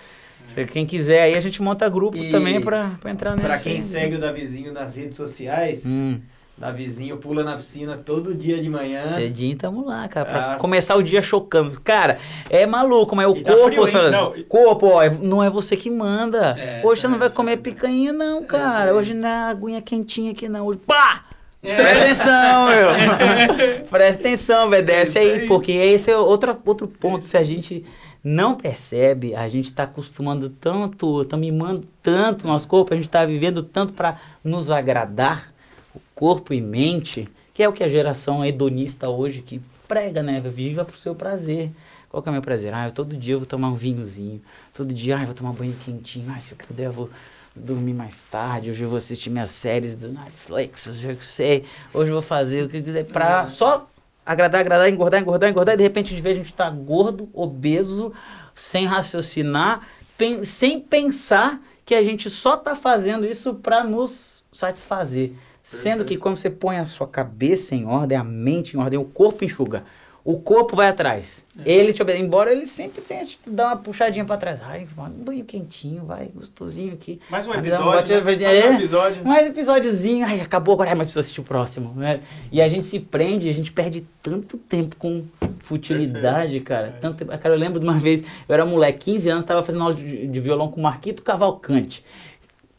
Se quem quiser aí, a gente monta grupo E também pra, pra entrar nessa. Pra quem segue o Davizinho nas redes sociais, Hum, Davizinho pula na piscina todo dia de manhã. cedinho tamo lá, cara. Pra Nossa. começar o dia chocando. Cara, é maluco, mas o E tá corpo, frio, fala, Não, corpo, ó, é- não é você que manda. É, hoje você não é, vai comer é picanha, não, cara. aí. Hoje não é aguinha quentinha aqui, não. Hoje, pá! É. Presta atenção, meu. Presta atenção, obedece aí, aí, porque esse é outro, outro ponto. Se a gente não percebe, a gente está acostumando tanto, está mimando tanto nosso corpo, a gente está vivendo tanto para nos agradar, o corpo e mente, que é o que a geração hedonista hoje que prega, né? Viva pro seu prazer. Qual que é o meu prazer? Ah, eu todo dia eu vou tomar um vinhozinho. Todo dia, ah, eu vou tomar um banho quentinho. Ah, se eu puder, eu vou dormir mais tarde, hoje eu vou assistir minhas séries do Netflix, hoje eu sei, hoje eu vou fazer o que eu quiser pra só agradar, agradar, engordar, engordar, engordar, e de repente a gente vê a gente tá gordo, obeso, sem raciocinar, pen sem pensar que a gente só tá fazendo isso para nos satisfazer. Sendo que quando você põe a sua cabeça em ordem, a mente em ordem, o corpo enxuga. O corpo vai atrás. É. Ele te obedece. Embora ele sempre tenha te dar uma puxadinha pra trás. Ai, um banho quentinho, vai, gostosinho aqui. Mais um episódio. Né? Mais um episódio. Mais um episódiozinho. Ai, acabou agora, mas precisa assistir o próximo. Né? E a gente se prende, a gente perde tanto tempo com futilidade, Perfeito. cara. É. Tanto tempo. Cara, eu lembro de uma vez, eu era moleque, 15 anos, estava fazendo aula de, de violão com o Marquito Cavalcante.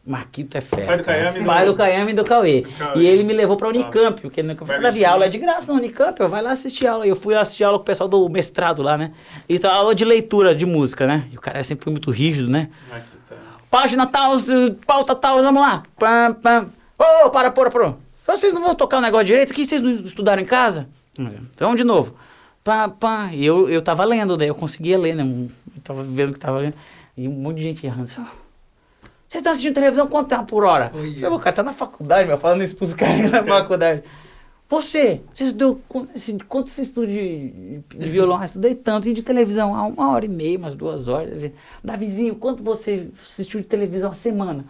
Marquito é fera. Pai do Caiame. Pai do Caiame e do Cauê. do Cauê. E ele me levou pra Unicamp, porque no Unicamp eu aula é de graça na Unicamp, eu vai lá assistir aula. Eu fui assistir aula com o pessoal do mestrado lá, né? Então, aula de leitura de música, né? E o cara sempre foi muito rígido, né? Marquito. Página tal, pauta tal, vamos lá. Pam, pam. Ô, oh, para, para, para. Vocês não vão tocar o negócio direito? que vocês não estudaram em casa? Então, de novo. Pá, pá. E eu, eu tava lendo, daí eu conseguia ler, né? Eu tava vendo que tava lendo. E um monte de gente errando. Vocês estão assistindo televisão quanto tempo por hora? Falei, o cara tá na faculdade, meu, falando isso pros caras na faculdade. Você, você estudou, quanto você estuda de, de violão? Eu estudei tanto, e de televisão? Uma hora e meia, umas duas horas. Davizinho, quanto você assistiu de televisão a semana?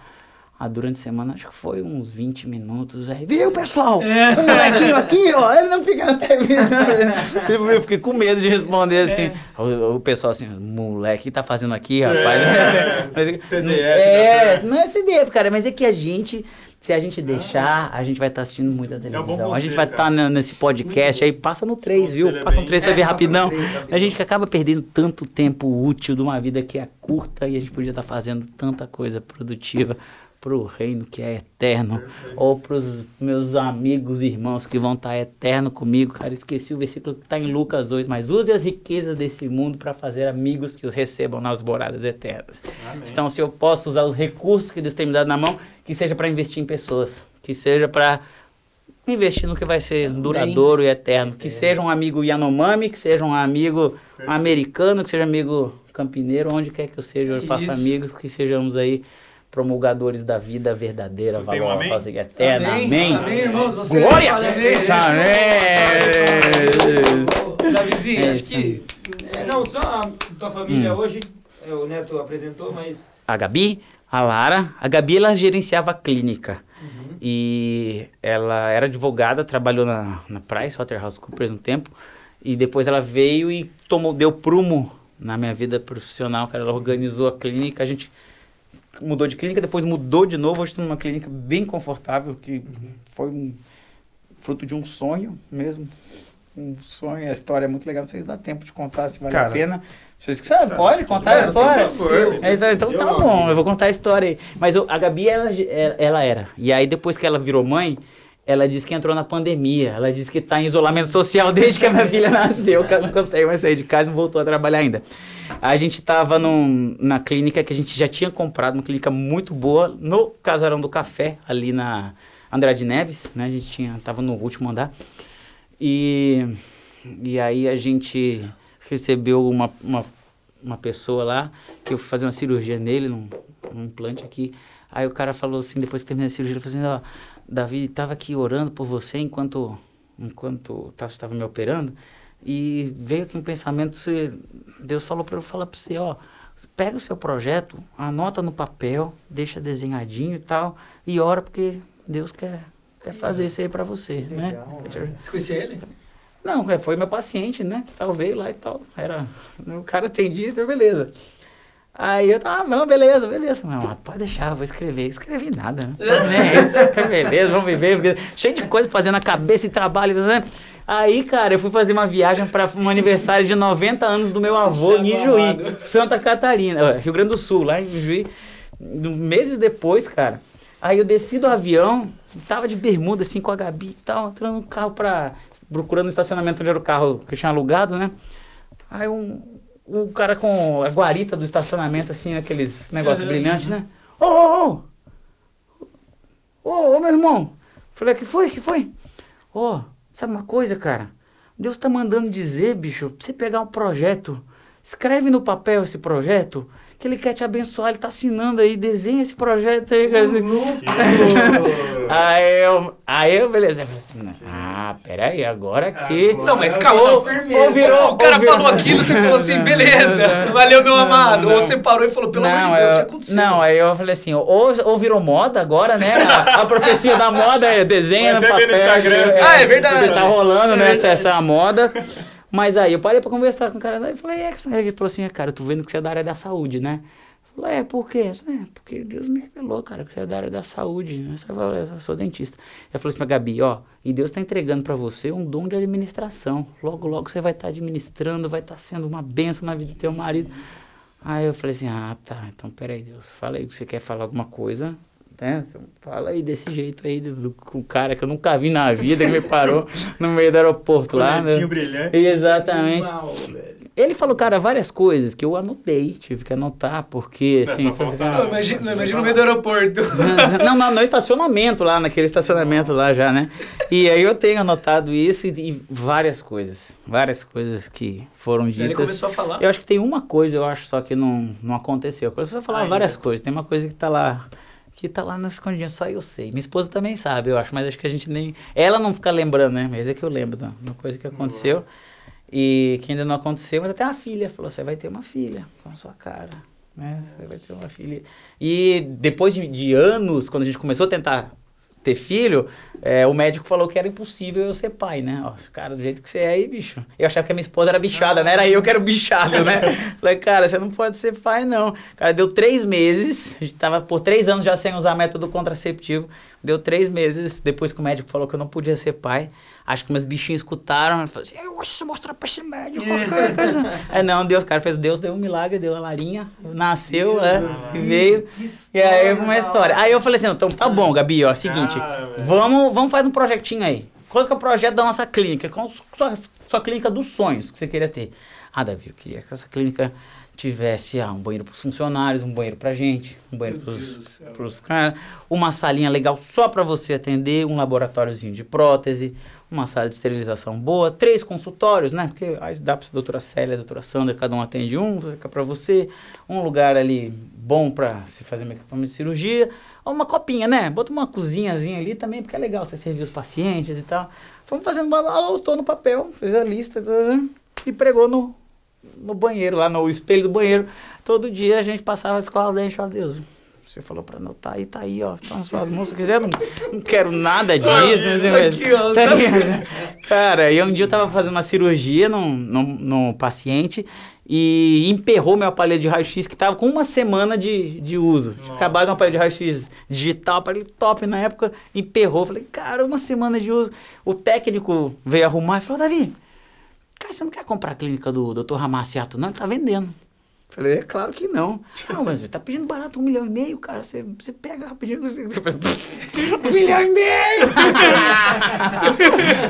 Ah, durante a semana acho que foi uns 20 minutos. Aí, viu, pessoal? É. O molequinho aqui, ó, ele não fica na televisão. eu fiquei com medo de responder assim. É. O, o, pessoal assim, moleque tá fazendo aqui, rapaz. É. CDF. É, não é CDF, cara, mas é que a gente. Se a gente deixar, a gente vai estar tá assistindo muita televisão. É a gente vai estar tá nesse podcast aí, passa no 3, viu? Passa no 3 pra ver rapidão. 3, a gente que acaba perdendo tanto tempo útil de uma vida que é curta e a gente podia estar tá fazendo tanta coisa produtiva para o reino que é eterno, ou para os meus amigos e irmãos que vão estar tá eterno comigo. Cara, esqueci o versículo que está em Lucas 2, mas use as riquezas desse mundo para fazer amigos que os recebam nas moradas eternas. Amém. Então, se eu posso usar os recursos que Deus tem me dado na mão, que seja para investir em pessoas, que seja para investir no que vai ser duradouro e eterno. Que seja um amigo Yanomami, que seja um amigo americano, que seja amigo campineiro, onde quer que eu seja, eu faça amigos, que sejamos aí promulgadores da vida verdadeira, Escutei valor, um amém? eterna. Amém. Amém. amém irmãos. Você Glória! Amém! Davizinho, é, acho que é, não só a tua família hum. hoje, é, o Neto apresentou, mas... A Gabi, a Lara. A Gabi, ela gerenciava a clínica. Uhum. E ela era advogada, trabalhou na, na PricewaterhouseCoopers um tempo. E depois ela veio e tomou, deu prumo na minha vida profissional, cara. Ela organizou a clínica, a gente mudou de clínica, depois mudou de novo. Hoje estou numa clínica bem confortável, que foi um, fruto de um sonho mesmo. Um sonho, a história é muito legal. Não sei se dá tempo de contar, se vale Cara, a pena. Vocês que sabem, pode contar a história? É, então, então tá bom, eu vou contar a história aí. Mas a Gabi, ela, ela era. E aí, depois que ela virou mãe, ela disse que entrou na pandemia. Ela disse que está em isolamento social desde que a minha filha nasceu, que ela não consegue mais sair de casa não voltou a trabalhar ainda. A gente estava na clínica que a gente já tinha comprado, uma clínica muito boa, no Casarão do Café, ali na Andrade Neves, né? A gente tinha, tava no último andar. E, e aí a gente recebeu uma, uma, uma pessoa lá, que eu fazer uma cirurgia nele, num, num implante aqui. Aí o cara falou assim, depois que terminei a cirurgia, ele falou assim, ó, Davi estava aqui orando por você enquanto enquanto estava me operando e veio aqui um pensamento, você, Deus falou para eu falar para você, ó, pega o seu projeto, anota no papel, deixa desenhadinho e tal, e ora porque Deus quer, quer fazer isso aí para você, né? Legal, né? Você conhecia ele? Não, é, foi meu paciente, né? Talvez veio lá e tal. Era, o cara atendia, então beleza. Aí eu tava, ah, não, beleza, beleza. Mas, pode deixar, vou escrever. Escrevi nada, né? É isso, beleza, vamos viver. Cheio de coisa fazendo na cabeça e trabalho, né? Aí, cara, eu fui fazer uma viagem para um aniversário de 90 anos do meu avô em Juí, Santa Catarina, Rio Grande do Sul, lá em Juí. Meses depois, cara, Aí eu desci do avião, tava de bermuda assim com a Gabi e tal, entrando no carro pra. procurando o estacionamento onde era o carro que eu tinha alugado, né? Aí um, um cara com a guarita do estacionamento, assim, aqueles negócios brilhantes, né? Ô, ô, ô! Ô, ô, meu irmão! Falei, que foi? que foi? Ô, sabe uma coisa, cara? Deus tá mandando dizer, bicho, pra você pegar um projeto, escreve no papel esse projeto que ele quer te abençoar, ele tá assinando aí, desenha esse projeto aí. Uhum. aí, eu, aí eu, beleza, eu falei assim, ah, peraí, agora que... Não, mas calma, ou, ou virou, o cara falou aquilo, você falou assim, beleza, valeu meu amado, não, não. ou você parou e falou, pelo não, amor de Deus, o que aconteceu? Não, aí eu falei assim, ou, ou virou moda agora, né, a, a profecia da moda é desenha no papel. No é, ah, é verdade. Você tá rolando, né, essa, essa moda. Mas aí eu parei pra conversar com o cara e falei, é ele falou assim, cara, eu tô vendo que você é da área da saúde, né? Eu falei, é, por quê? Falei, é, porque Deus me revelou, cara, que você é da área da saúde. Né? Você falou, eu sou dentista. Eu falei assim pra Gabi, ó, e Deus tá entregando para você um dom de administração. Logo, logo você vai estar tá administrando, vai estar tá sendo uma benção na vida do teu marido. Aí eu falei assim, ah, tá, então peraí, Deus, fala aí que você quer falar alguma coisa, né? Fala aí desse jeito aí, do, com o cara que eu nunca vi na vida, que me parou no meio do aeroporto lá. Né? brilhante. Exatamente. ele falou, cara, várias coisas que eu anotei, tive que anotar, porque assim. Assim, não, imagina, imagina no meio do aeroporto. Não, não, no estacionamento lá, naquele estacionamento lá já, né? E aí eu tenho anotado isso e, e várias coisas. Várias coisas que foram ditas. Ele começou a falar. Eu acho que tem uma coisa, eu acho, só que não, não aconteceu. Começou a falar Ainda. várias coisas. Tem uma coisa que tá lá que tá lá no escondidinho, só eu sei. Minha esposa também sabe, eu acho, mas acho que a gente nem. Ela não fica lembrando, né? Mas é que eu lembro da uma coisa que aconteceu e que ainda não aconteceu, mas até a filha falou: você vai ter uma filha com a sua cara. Né? Você vai ter uma filha. E depois de, de anos, quando a gente começou a tentar ter filho, é, o médico falou que era impossível eu ser pai, né? Ó, cara, do jeito que você é aí, bicho. Eu achava que a minha esposa era bichada, né? Era eu que era bichado, né? Falei, cara, você não pode ser pai, não. Cara, deu três meses, a gente tava por três anos já sem usar método contraceptivo. Deu três meses depois que o médico falou que eu não podia ser pai. Acho que meus bichinhos escutaram e falaram assim, eu vou mostrar pra esse médico é, não, Deus, cara, fez Deus, deu um milagre, deu a Larinha, nasceu, né, e veio. E aí uma história. Aí eu falei assim, então tá bom, Gabi, ó, é seguinte, vamos, vamos fazer um projetinho aí. Qual que é o projeto da nossa clínica? Qual a sua, sua clínica dos sonhos que você queria ter? Ah, Davi, eu queria que essa clínica tivesse ah, um banheiro para os funcionários, um banheiro para gente, um banheiro para os caras, uma salinha legal só para você atender, um laboratóriozinho de prótese, uma sala de esterilização boa, três consultórios, né? Porque aí dá para a doutora Célia, a doutora Sandra, cada um atende um, fica para você, um lugar ali bom para se fazer um equipamento de cirurgia, uma copinha, né? Bota uma cozinhazinha ali também, porque é legal você servir os pacientes e tal. Fomos fazendo uma aula, no papel, fez a lista e pregou no, no banheiro, lá no espelho do banheiro. Todo dia a gente passava a escola dente falava, Deus, você falou pra anotar aí, tá aí, ó. Tá nas suas mãos. Se quiser, não, não quero nada disso. Não Aqui, ó, tá Cara, e um dia eu tava fazendo uma cirurgia num, num, num paciente e emperrou meu aparelho de raio-x que tava com uma semana de, de uso. Acabaram com o aparelho de raio-x digital, aparelho top na época, emperrou. Falei, cara, uma semana de uso. O técnico veio arrumar e falou, Davi, cara, você não quer comprar a clínica do Dr. Ramaciato, não? Ele tá vendendo. Falei, é claro que não. Não, mas você tá pedindo barato um milhão e meio, cara. Você, você pega rapidinho. Você... um milhão e meio!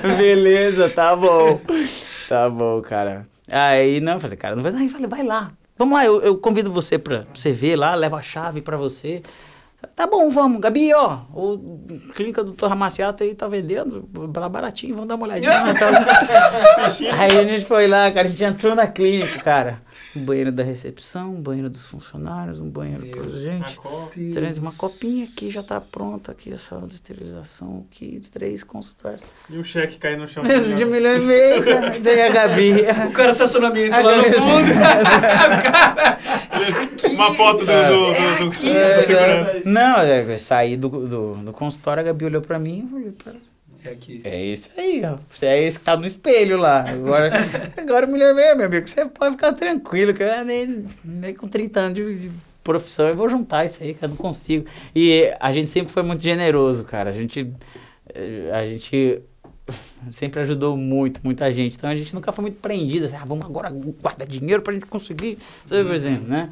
Beleza, tá bom. Tá bom, cara. Aí, não, falei, cara, não vai. Aí falei, vai lá. Vamos lá, eu, eu convido você pra você ver lá, levo a chave pra você. Tá bom, vamos. Gabi, ó, o clínica do Dr. Ramaciato aí tá vendendo baratinho, vamos dar uma olhadinha. aí a gente foi lá, cara, a gente entrou na clínica, cara um banheiro da recepção, um banheiro dos funcionários, um banheiro para gente. Três, uma copinha aqui já está pronta aqui, a sala de esterilização aqui, três consultórios. E o cheque cair no chão. de milhões e meio, Tem a Gabi. O cara estacionamento lá no fundo. uma foto do, do, do, do, é, Não, eu saí do, do, do consultório, a Gabi olhou para mim e falei, é aqui. É isso aí, ó. Você é esse que tá no espelho lá. Agora, agora mulher mesmo, meu amigo, você pode ficar tranquilo, que eu nem, nem com 30 anos de, de profissão eu vou juntar isso aí, que eu não consigo. E a gente sempre foi muito generoso, cara. A gente. A gente sempre ajudou muito, muita gente. Então a gente nunca foi muito prendido, assim, ah, vamos agora guardar dinheiro pra gente conseguir, sabe, por exemplo, né?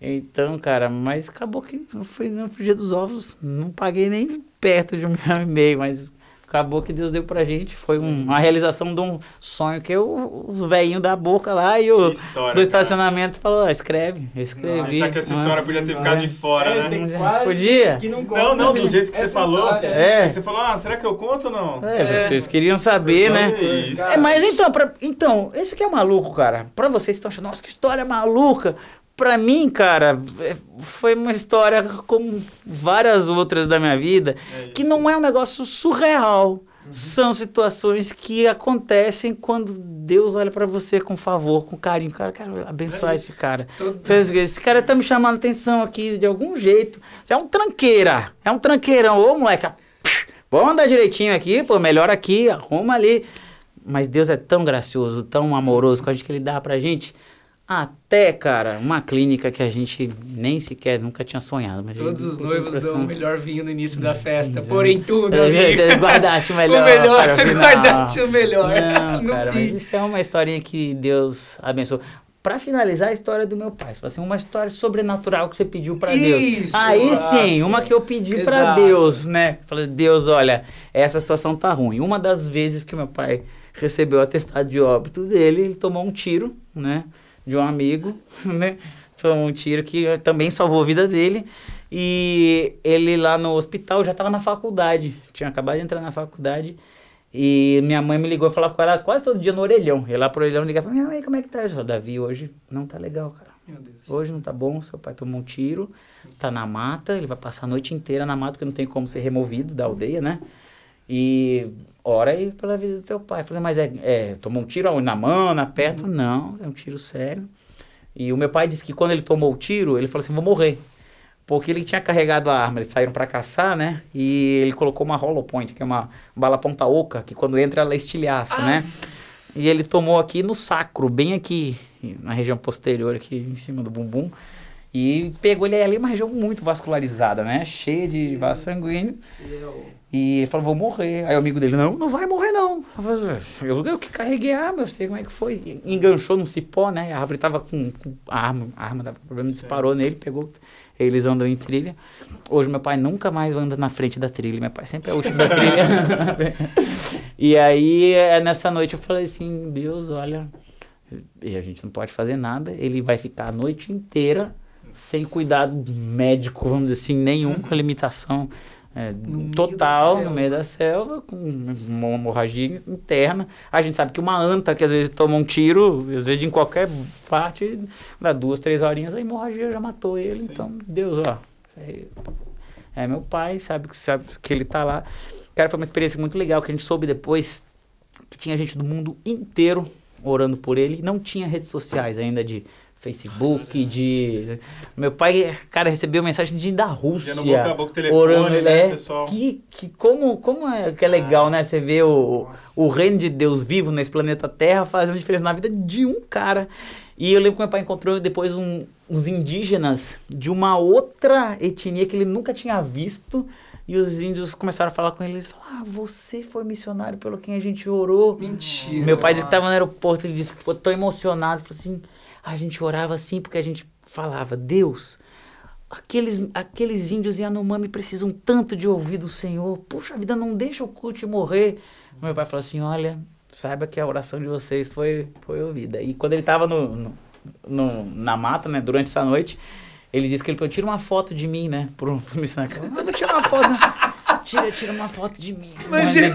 Então, cara, mas acabou que não fui no dia dos ovos, não paguei nem perto de um milhão e meio, mas acabou que Deus deu pra gente. Foi um, uma realização de um sonho que eu, os velhinhos da boca lá e o história, do estacionamento falou, escreve, eu escrevi. Só que essa história podia ter ficado de fora, É, né? você quase Podia? Que não, Não, conta, não, do né? jeito que você falou. história. É. Você falou, ah, será que eu conto ou não? É, vocês queriam saber, né? Olha isso. É, mas então, pra, então, esse que é maluco, cara. Pra vocês que estão achando, nossa, que história maluca. Pra mim, cara, é- foi uma história como várias outras da minha vida, É que não é um negócio surreal. São situações que acontecem quando Deus olha pra você com favor, com carinho. Cara, quero abençoar É esse cara. Todo- Esse cara tá me chamando atenção aqui de algum jeito. Você é um tranqueira. É um tranqueirão. Ô, moleque, vamos andar direitinho aqui, pô, melhor aqui, arruma ali. Mas Deus é tão gracioso, tão amoroso com a gente que ele dá pra gente. Até, cara, uma clínica que a gente nem sequer nunca tinha sonhado. Mas Todos os noivos no dão o melhor vinho no início da festa. Porém, tudo, É, amigo. é, Guardaste o melhor. O melhor, para o final. guardaste o melhor. Não, no cara, mas isso é uma historinha que Deus abençoou. Pra finalizar a história do meu pai, assim, uma história sobrenatural que você pediu pra Deus. Isso, Aí exato. sim, uma que eu pedi pra Exato. Deus, né? Falei, Deus, olha, essa situação tá ruim. Uma das vezes que meu pai recebeu o atestado de óbito dele, ele tomou um tiro, né? De um amigo, né? Tomou um tiro que também salvou a vida dele. E ele lá no hospital já estava na faculdade, tinha acabado de entrar na faculdade. E minha mãe me ligou e falava com ela quase todo dia no orelhão. Eu lá pro orelhão ligava, minha mãe, como é que tá? Eu Davi, hoje não tá legal, cara. Meu Deus. Hoje não tá bom, seu pai tomou um tiro, tá na mata, ele vai passar a noite inteira na mata, porque não tem como ser removido da aldeia, né? E ora aí pela vida do teu pai. Eu falei, mas é, é tomou um tiro na mão, na perna? Falei, não, é um tiro sério. E o meu pai disse que quando ele tomou o tiro, ele falou assim, vou morrer. Porque ele tinha carregado a arma, eles saíram pra caçar, né? E ele colocou uma hollow point, que é uma bala ponta oca, que quando entra ela estilhaça, né? E ele tomou aqui no sacro, bem aqui, na região posterior, aqui em cima do bumbum. E pegou ele ali, uma região muito vascularizada, né? Cheia de vaso sanguíneo. E ele falou, vou morrer. Aí o amigo dele, não, não vai morrer não. Eu, eu, que carreguei a arma, eu sei como é que foi. E Enganchou no cipó, né? A árvore tava com, com a arma, a arma dava problema, disparou nele, pegou. Eles andam em trilha. Hoje meu pai nunca mais anda na frente da trilha. Meu pai sempre é o último da trilha. e aí, é, nessa noite, eu falei assim, Deus, olha, a gente não pode fazer nada. Ele vai ficar a noite inteira sem cuidado médico, vamos dizer assim, nenhum, com limitação é, meio total no meio da selva, com uma hemorragia interna. A gente sabe que uma anta que às vezes toma um tiro, às vezes em qualquer parte, dá duas, três horinhas, a hemorragia já matou ele. Sim. Então, Deus, ó, é, é meu pai, sabe que, sabe que ele tá lá. Cara, foi uma experiência muito legal que a gente soube depois que tinha gente do mundo inteiro orando por ele. Não tinha redes sociais ainda de Facebook, de... Meu pai, cara, recebeu mensagem de da Rússia. Já no boca a boca, telefone, orando, né, é, pessoal? Que, que como, como é que é legal, né? Você vê o, o reino de Deus vivo nesse planeta Terra fazendo diferença na vida de um cara. E eu lembro que meu pai encontrou depois um, uns indígenas de uma outra etnia que ele nunca tinha visto. E os índios começaram a falar com ele. Eles falaram: Ah, você foi missionário pelo quem a gente orou. Mentira. Meu pai estava no aeroporto, ele disse que ficou tão emocionado. Falou assim: a gente orava assim porque a gente falava, Deus, aqueles, aqueles índios Yanomami precisam tanto de ouvir do Senhor. Puxa vida, não deixa o culto morrer. Meu pai falou assim: olha, saiba que a oração de vocês foi, foi ouvida. E quando ele estava no, no, no- na mata, né, durante essa noite, ele disse que ele falou, tira uma foto de mim, né, pro, pro missionário. Não, não tira uma foto, não. Tira, tira uma foto de mim. Imagina.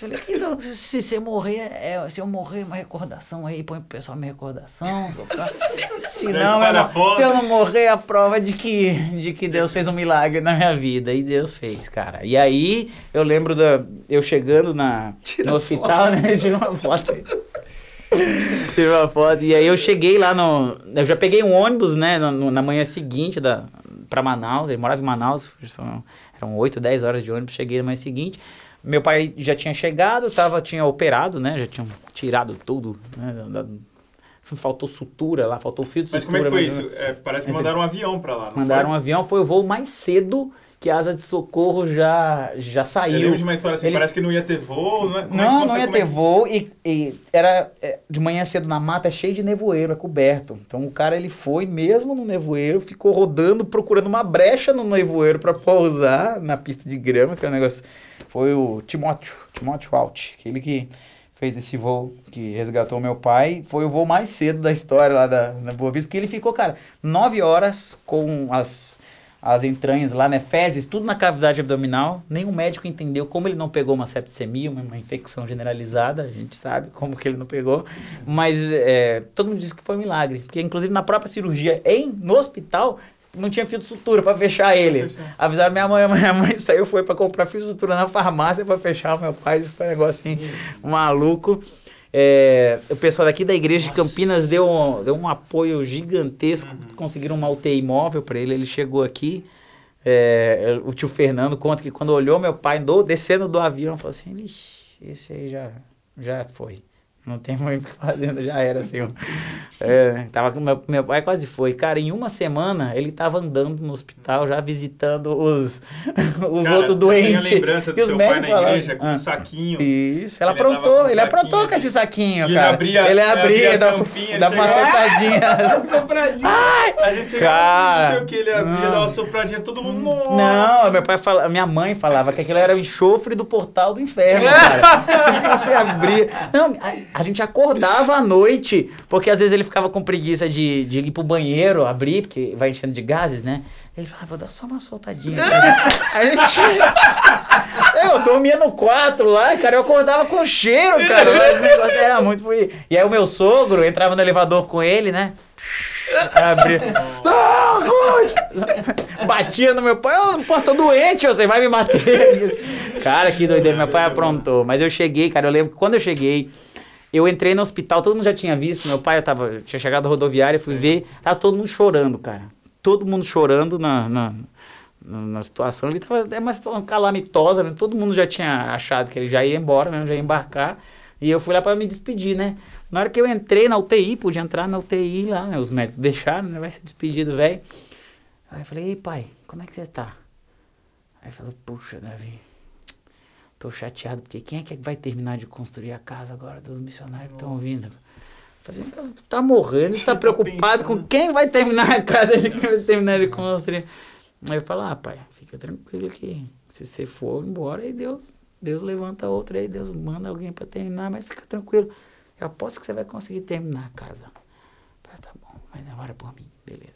Eu falei, "Quis, se, se você morrer, é, se eu morrer, uma recordação aí, põe pro pessoal minha recordação. Se não, eu não- foto. se eu não morrer, é a prova de que, de que Deus fez um milagre na minha vida. E Deus fez, cara. E aí, eu lembro da, eu chegando na, no hospital, né? Tirei uma foto. Tirei uma foto. E aí eu cheguei lá no. Eu já peguei um ônibus, né? Na, na manhã seguinte da, pra Manaus. Ele morava em Manaus. são- eram 8, 10 horas de ônibus. Cheguei na manhã seguinte. Meu pai já tinha chegado, tava, tinha operado, né? Já tinham tirado tudo. Né, da- faltou sutura lá, faltou fio de Mas como é sutura. que foi mas- isso? É, parece que Mas mandaram um avião pra lá, Mandaram um foi? avião, foi o voo mais cedo que a asa de socorro já, já saiu. Eu de uma história assim, ele... parece que não ia ter voo, não é? Como não, é, não ia ter é... voo e, e, era é, de manhã cedo na mata, é cheio de nevoeiro, é coberto. Então o cara ele foi mesmo no nevoeiro, ficou rodando, procurando uma brecha no nevoeiro para pousar na pista de grama, que é um negócio. Foi o Timóteo, Timóteo Alt, aquele que fez esse voo que resgatou meu pai. Foi o voo mais cedo da história lá da, na Boa Vista, porque ele ficou, cara, nove horas com as as entranhas lá, né, fezes, tudo na cavidade abdominal. Nenhum médico entendeu como ele não pegou uma septicemia, uma, uma infecção generalizada. A gente sabe como que ele não pegou. Mas é, todo mundo disse que foi um milagre. Porque, inclusive, na própria cirurgia, em, no hospital, não tinha fio de sutura para fechar ele. Avisaram minha mãe, minha mãe saiu, foi para comprar fio de sutura na farmácia para fechar o meu pai. Isso foi um negócio assim, maluco. É, o pessoal daqui da igreja Nossa. de Campinas deu um, deu um apoio gigantesco, uhum. conseguiram uma UTI móvel para ele, ele chegou aqui. É, o tio Fernando conta que quando olhou meu pai do, descendo do avião, falou assim: esse aí já, já foi. Não tem muito o que fazer, já era assim. É, tava, meu, meu pai quase foi. Cara, em uma semana ele tava andando no hospital, já visitando os, os Cara, outros doentes. A lembrança do seu pai na igreja com ah, um saquinho. Isso, ela aprontou, ele, ele aprontou com esse saquinho, cara. Ele abria, ele abria, ele dava, dava uma sopradinha. Sopradinha. Ai, a gente cara, não sei o que, ele abria, não. dava uma sopradinha, todo mundo. Não, meu pai fala, minha mãe falava que aquilo era o enxofre do portal do inferno, cara. Você abria. Não, a, a gente acordava à noite, porque às vezes ele ficava com preguiça de, de ir pro banheiro, abrir, porque vai enchendo de gases, né? Ele falava, vou dar só uma soltadinha. a gente. eu dormia no quarto lá, cara, eu acordava com cheiro, cara. Mas o negócio era muito. E aí o meu sogro entrava no elevador com ele, né? Abria. Batia no meu pai, oh, pô, tô doente, você vai me bater. Cara, que doideira, meu pai aprontou. Mas eu cheguei, cara, eu lembro que quando eu cheguei, eu entrei no hospital, todo mundo já tinha visto, meu pai, eu tava, tinha chegado à rodoviária, fui Sim. ver, tava todo mundo chorando, cara. Todo mundo chorando na, na, na situação. Ele tava é uma situação calamitosa, né? todo mundo já tinha achado que ele já ia embora, mesmo, já ia embarcar. E eu fui lá para me despedir, né? Na hora que eu entrei na UTI, pude entrar na UTI lá, né? Os médicos deixaram, né? Vai ser despedido, velho. Aí eu falei, ei pai, como é que você tá? Aí ele falou, puxa, Davi, Tô chateado, porque quem é que vai terminar de construir a casa agora dos missionários que estão vindo? Assim, tá morrendo, tá preocupado com quem vai terminar a casa de quem vai terminar de construir. Aí eu falo, ah, pai, fica tranquilo que se você for embora, aí Deus, Deus levanta outro, aí Deus manda alguém para terminar, mas fica tranquilo. Eu aposto que você vai conseguir terminar a casa. Falei, tá bom, mas demora por mim, beleza.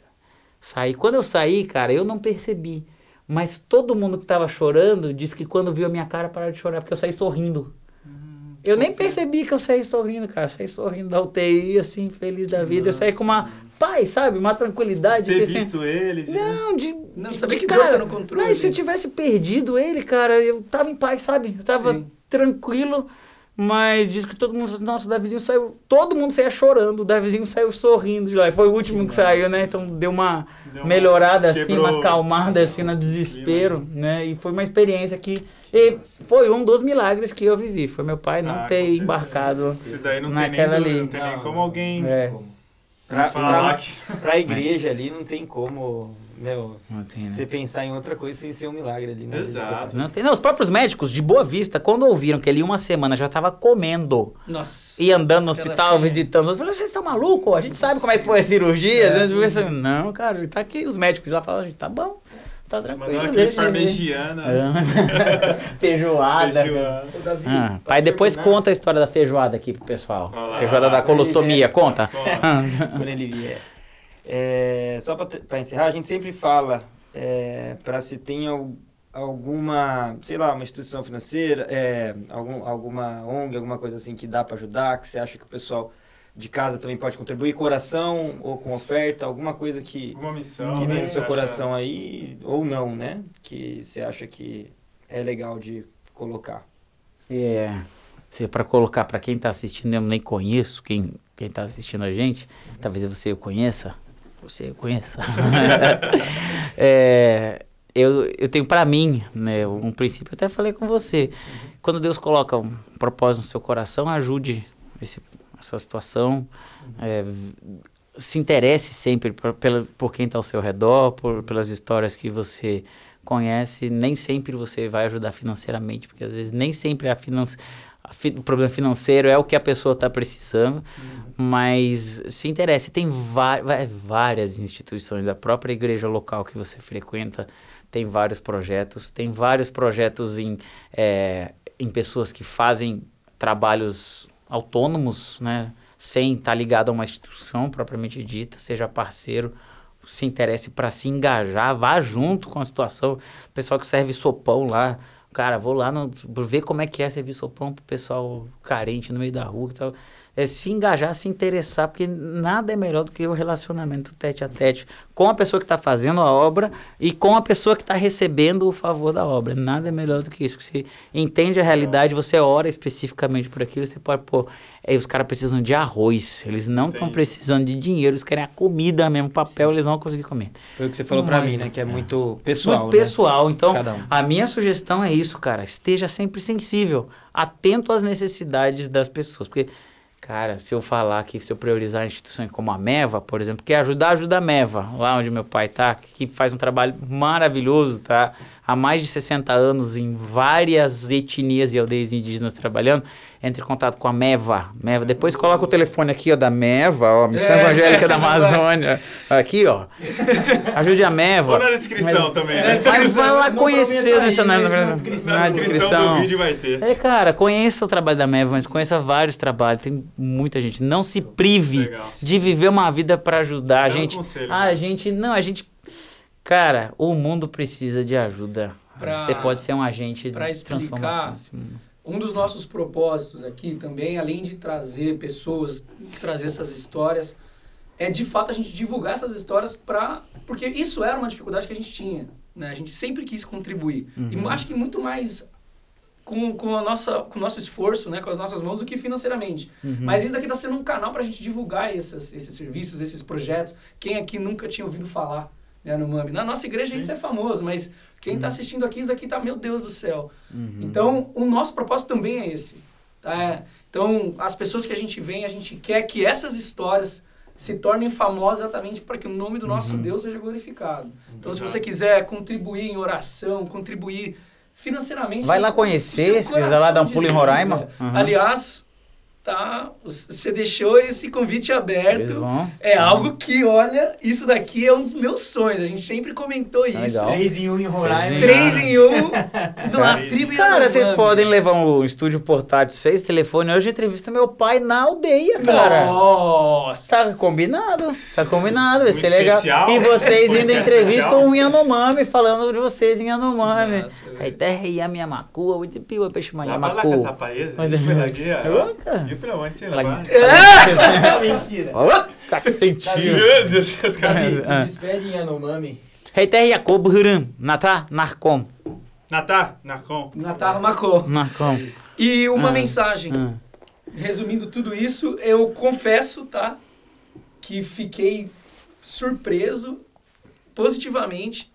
Saí. Quando eu saí, cara, eu não percebi. Mas todo mundo que estava chorando disse que quando viu a minha cara pararam de chorar, porque eu saí sorrindo. Hum, eu nem percebi que eu saí sorrindo, cara. Eu saí sorrindo da UTI, assim, feliz da vida. Nossa. Eu saí com uma paz, sabe? Uma tranquilidade. De ter visto ele. De... Não, de... Não, de saber que cara, Deus tá no controle. Não, se eu tivesse perdido ele, cara, eu tava em paz, sabe? Eu tava Sim. tranquilo. Mas diz que todo mundo, nossa, o Davizinho saiu, todo mundo saía chorando, o Davizinho saiu sorrindo de lá. Foi o último que, que saiu, né? Então deu uma melhorada assim, uma acalmada assim no desespero, né? E foi uma experiência que e foi um dos milagres que eu vivi. Foi meu pai não ah, ter embarcado naquela nem, ali. Não tem nem como alguém é. pra, pra, pra igreja ali não tem como meu, não tem, né? você pensar em outra coisa sem ser um milagre ali. Né? Exato. Não, tem, não, os próprios médicos, de boa vista, quando ouviram que ele uma semana já estava comendo Nossa, e andando no hospital, visitando, eu falei, vocês estão malucos? A gente sabe como é que foi a cirurgia. É, né? não, cara, ele tá aqui. Os médicos já falaram, tá bom. Tá tranquilo. Mandou aquele parmegiana. feijoada. feijoada. Ah, pai, depois conta a história da feijoada aqui pro pessoal. Olá, feijoada da colostomia, conta. conta. Quando ele vier. É, só para encerrar, a gente sempre fala é, para se tem alguma, sei lá, uma instituição financeira, é, algum, alguma ONG, alguma coisa assim que dá para ajudar, que você acha que o pessoal de casa também pode contribuir, coração ou com oferta, alguma coisa que, Uma missão, que vem no seu coração aí, ou não, né? Que você acha que é legal de colocar. É, se para colocar para quem está assistindo, eu nem conheço quem quem está assistindo a gente, talvez você o conheça, você conheça. é, eu, eu tenho para mim né, um princípio, eu até falei com você. Quando Deus coloca um propósito no seu coração, ajude esse, essa situação. É, se interesse sempre por, pela, por quem está ao seu redor, por, pelas histórias que você conhece, nem sempre você vai ajudar financeiramente, porque às vezes nem sempre a finance, a fi, o problema financeiro é o que a pessoa está precisando, uhum. mas se interessa, tem várias instituições, a própria igreja local que você frequenta tem vários projetos, tem vários projetos em, é, em pessoas que fazem trabalhos autônomos, né? sem estar tá ligado a uma instituição propriamente dita, seja parceiro, se interesse para se engajar, vá junto com a situação. O pessoal que serve sopão lá, cara, vou lá no, ver como é que é servir sopão pro pessoal carente no meio da rua e tal é, se engajar, se interessar, porque nada é melhor do que o relacionamento tete a tete com a pessoa que está fazendo a obra e com a pessoa que está recebendo o favor da obra. Nada é melhor do que isso, porque você entende a realidade, você ora especificamente por aquilo, você pode, pô, aí os caras precisam de arroz, eles não estão precisando de dinheiro, eles querem a comida mesmo, papel, eles não vão conseguir comer. Foi o que você falou para mim, né, que é muito pessoal, Muito né? pessoal, então um. a minha sugestão é isso, cara, esteja sempre sensível, atento às necessidades das pessoas, porque Cara, se eu falar que se eu priorizar instituições como a MEVA, por exemplo, que ajudar, ajuda a MEVA, lá onde meu pai tá, que faz um trabalho maravilhoso, tá? Há mais de 60 anos em várias etnias e aldeias indígenas trabalhando entre em contato com a MEVA. MEVA. Depois coloca o telefone aqui, ó, da MEVA, ó, Missão é. Evangélica da Amazônia. Aqui, ó. Ajude a MEVA. Ou na descrição mas, também. Né? Mas vai lá conhecer os missionários na, na, descrição. Na descrição do vídeo vai ter. É, cara, conheça o trabalho da MEVA, mas conheça vários trabalhos. Tem muita gente. Não se prive Legal. de viver uma vida para ajudar. a gente, conselho, a gente, não, a gente Cara, o mundo precisa de ajuda. Pra, Você pode ser um agente de transformação. Um dos nossos propósitos aqui também, além de trazer pessoas, trazer essas histórias, é de fato a gente divulgar essas histórias para porque isso era uma dificuldade que a gente tinha, né? A gente sempre quis contribuir uhum. e acho que muito mais com, com, a nossa, com o nosso esforço, né, com as nossas mãos, do que financeiramente. Uhum. Mas isso daqui está sendo um canal para a gente divulgar esses, esses serviços, esses projetos. Quem aqui nunca tinha ouvido falar né, no MAMI? Na nossa igreja Sim. isso é famoso, mas quem está uhum. assistindo aqui, isso aqui está, meu Deus do céu. Uhum. Então, o nosso propósito também é esse. Tá? Então, as pessoas que a gente vem, a gente quer que essas histórias se tornem famosas exatamente para que o nome do nosso uhum. Deus seja glorificado. Então, se você quiser contribuir em oração, contribuir financeiramente... Vai lá conhecer, se quiser lá dar um pulo em Roraima. Uhum. Aliás, tá? Você deixou esse convite aberto. É uhum. algo que, olha, isso daqui é um dos meus sonhos. A gente sempre comentou isso. Legal. Três em um em Roraima. Três em um na tribo Cara, vocês podem levar um estúdio portátil, seis telefone. Hoje entrevista meu pai na aldeia, cara. Nossa! Tá combinado. Tá combinado, vai ser legal. E vocês indo em entrevista um Yanomami, falando de vocês em Yanomami. Aí terra e a minha macua, o piu, peixe manhã, macua. Vai lá com essa paesa, a E pra onde você lá? É! Mentira. Cacetinho. Meu Deus, seus caras. Se despede em Yanomami. Heiter Yakob Huram, Natá Narcom. Natá Narcom. Natá Macom. Narcom. E uma ah, mensagem. Ah. Resumindo tudo isso, eu confesso, tá? Que fiquei surpreso positivamente.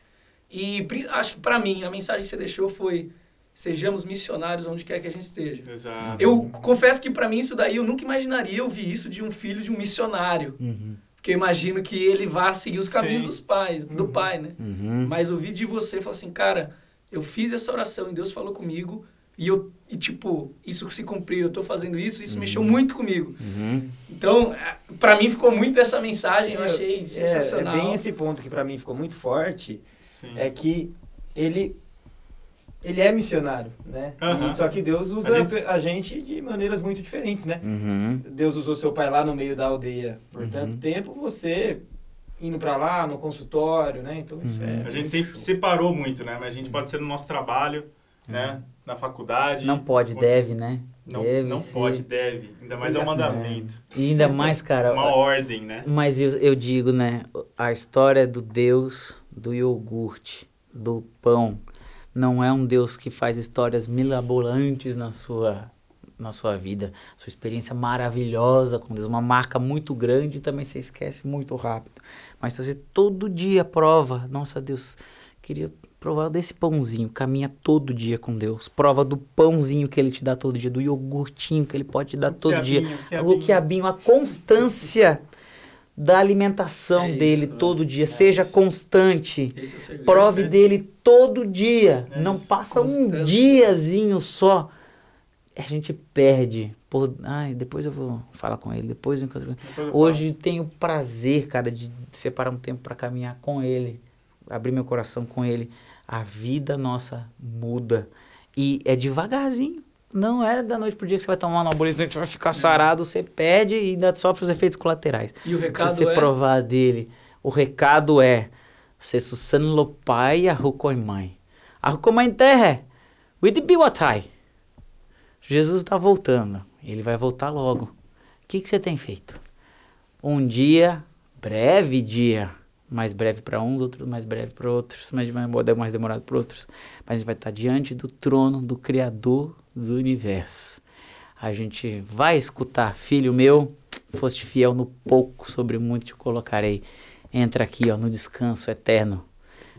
E acho que para mim a mensagem que você deixou foi sejamos missionários onde quer que a gente esteja. Exato. Eu confesso que para mim isso daí eu nunca imaginaria ouvir isso de um filho de um missionário. Uhum. Porque eu imagino que ele vá seguir os caminhos Sim. dos pais, uhum. do pai, né? Uhum. Mas ouvir de você falar assim, cara, eu fiz essa oração e Deus falou comigo e eu e tipo, isso se cumpriu, eu tô fazendo isso, isso mexeu uhum. muito comigo. Uhum. Então, é, para mim ficou muito essa mensagem, eu achei sensacional. É, é bem esse ponto que para mim ficou muito forte, Sim. é que ele ele é missionário, né? Uhum. Só que Deus usa a gente... a gente... de maneiras muito diferentes, né? Uhum. Deus usou seu pai lá no meio da aldeia por uhum. tanto tempo, você indo para lá no consultório, né? Então isso é. A gente sempre separou muito, né? Mas a gente pode ser no nosso trabalho, né? Na faculdade. Não pode, deve, né? Não, deve não pode, deve. Ainda mais é um mandamento. E ainda mais, cara. Uma ordem, né? Mas eu, eu digo, né? A história do Deus do iogurte, do pão não é um Deus que faz histórias milabolantes na sua na sua vida, sua experiência maravilhosa com Deus, uma marca muito grande também você esquece muito rápido. Mas se você todo dia prova, nossa Deus, queria provar desse pãozinho, caminha todo dia com Deus, prova do pãozinho que ele te dá todo dia, do iogurtinho que ele pode te dar todo dia, o quiabinho, a constância da alimentação É isso, dele todo dia. Seja constante. Esse é o segredo. Prove dele todo dia. É Não isso. passa um Constância. diazinho só. A gente perde. Por... Ai, depois eu vou falar com ele. Depois eu encontro... Depois eu Hoje tenho prazer, cara, de separar um tempo para caminhar com ele, abrir meu coração com ele. A vida nossa muda e é devagarzinho. Não é da noite pro dia que você vai tomar um anabolizante, vai ficar sarado, você perde e ainda sofre os efeitos colaterais. E o recado Se você é... provar dele, o recado é: se susan lo pai a rukoi mãe. A rukoi mãe terra, with biwatai. Jesus está voltando. Ele vai voltar logo. O que, que você tem feito? Um dia, breve dia, mais breve para uns, outro mais breve para outros, mais, mais demorado para outros. Mas a gente vai estar diante do trono do Criador do universo. A gente vai escutar, filho meu, foste fiel no pouco, sobre muito te colocarei. Entra aqui, ó, no descanso eterno.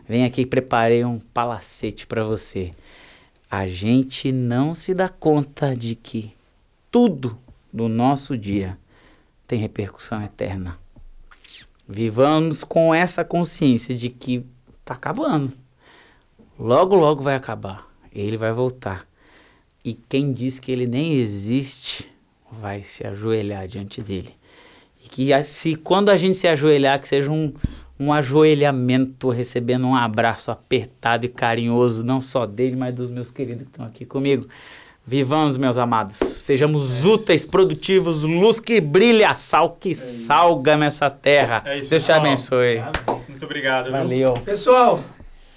Vem aqui, preparei um palacete para você. A gente não se dá conta de que tudo do nosso dia tem repercussão eterna. Vivamos com essa consciência de que tá acabando. Logo, logo vai acabar. Ele vai voltar. E quem diz que ele nem existe vai se ajoelhar diante dele. E que se quando a gente se ajoelhar, que seja um, um ajoelhamento, recebendo um abraço apertado e carinhoso, não só dele, mas dos meus queridos que estão aqui comigo. Vivamos, meus amados. Sejamos úteis, produtivos, luz que brilha, sal que salga nessa terra. É isso, Deus te pessoal. abençoe. Muito obrigado. viu? Valeu. Pessoal,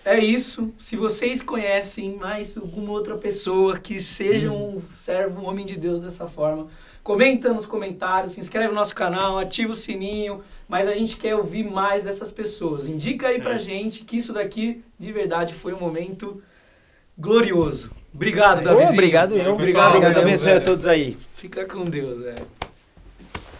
é isso. Se vocês conhecem mais alguma outra pessoa que seja um servo, um homem de Deus dessa forma, comenta nos comentários, se inscreve no nosso canal, ativa o sininho. Mas a gente quer ouvir mais dessas pessoas. Indica aí pra É. gente que isso daqui, de verdade, foi um momento glorioso. Obrigado, Davizinho. obrigado eu. Pessoal, Obrigado, Deus Obrigado, abençoe a velho. todos aí. Fica com Deus, velho.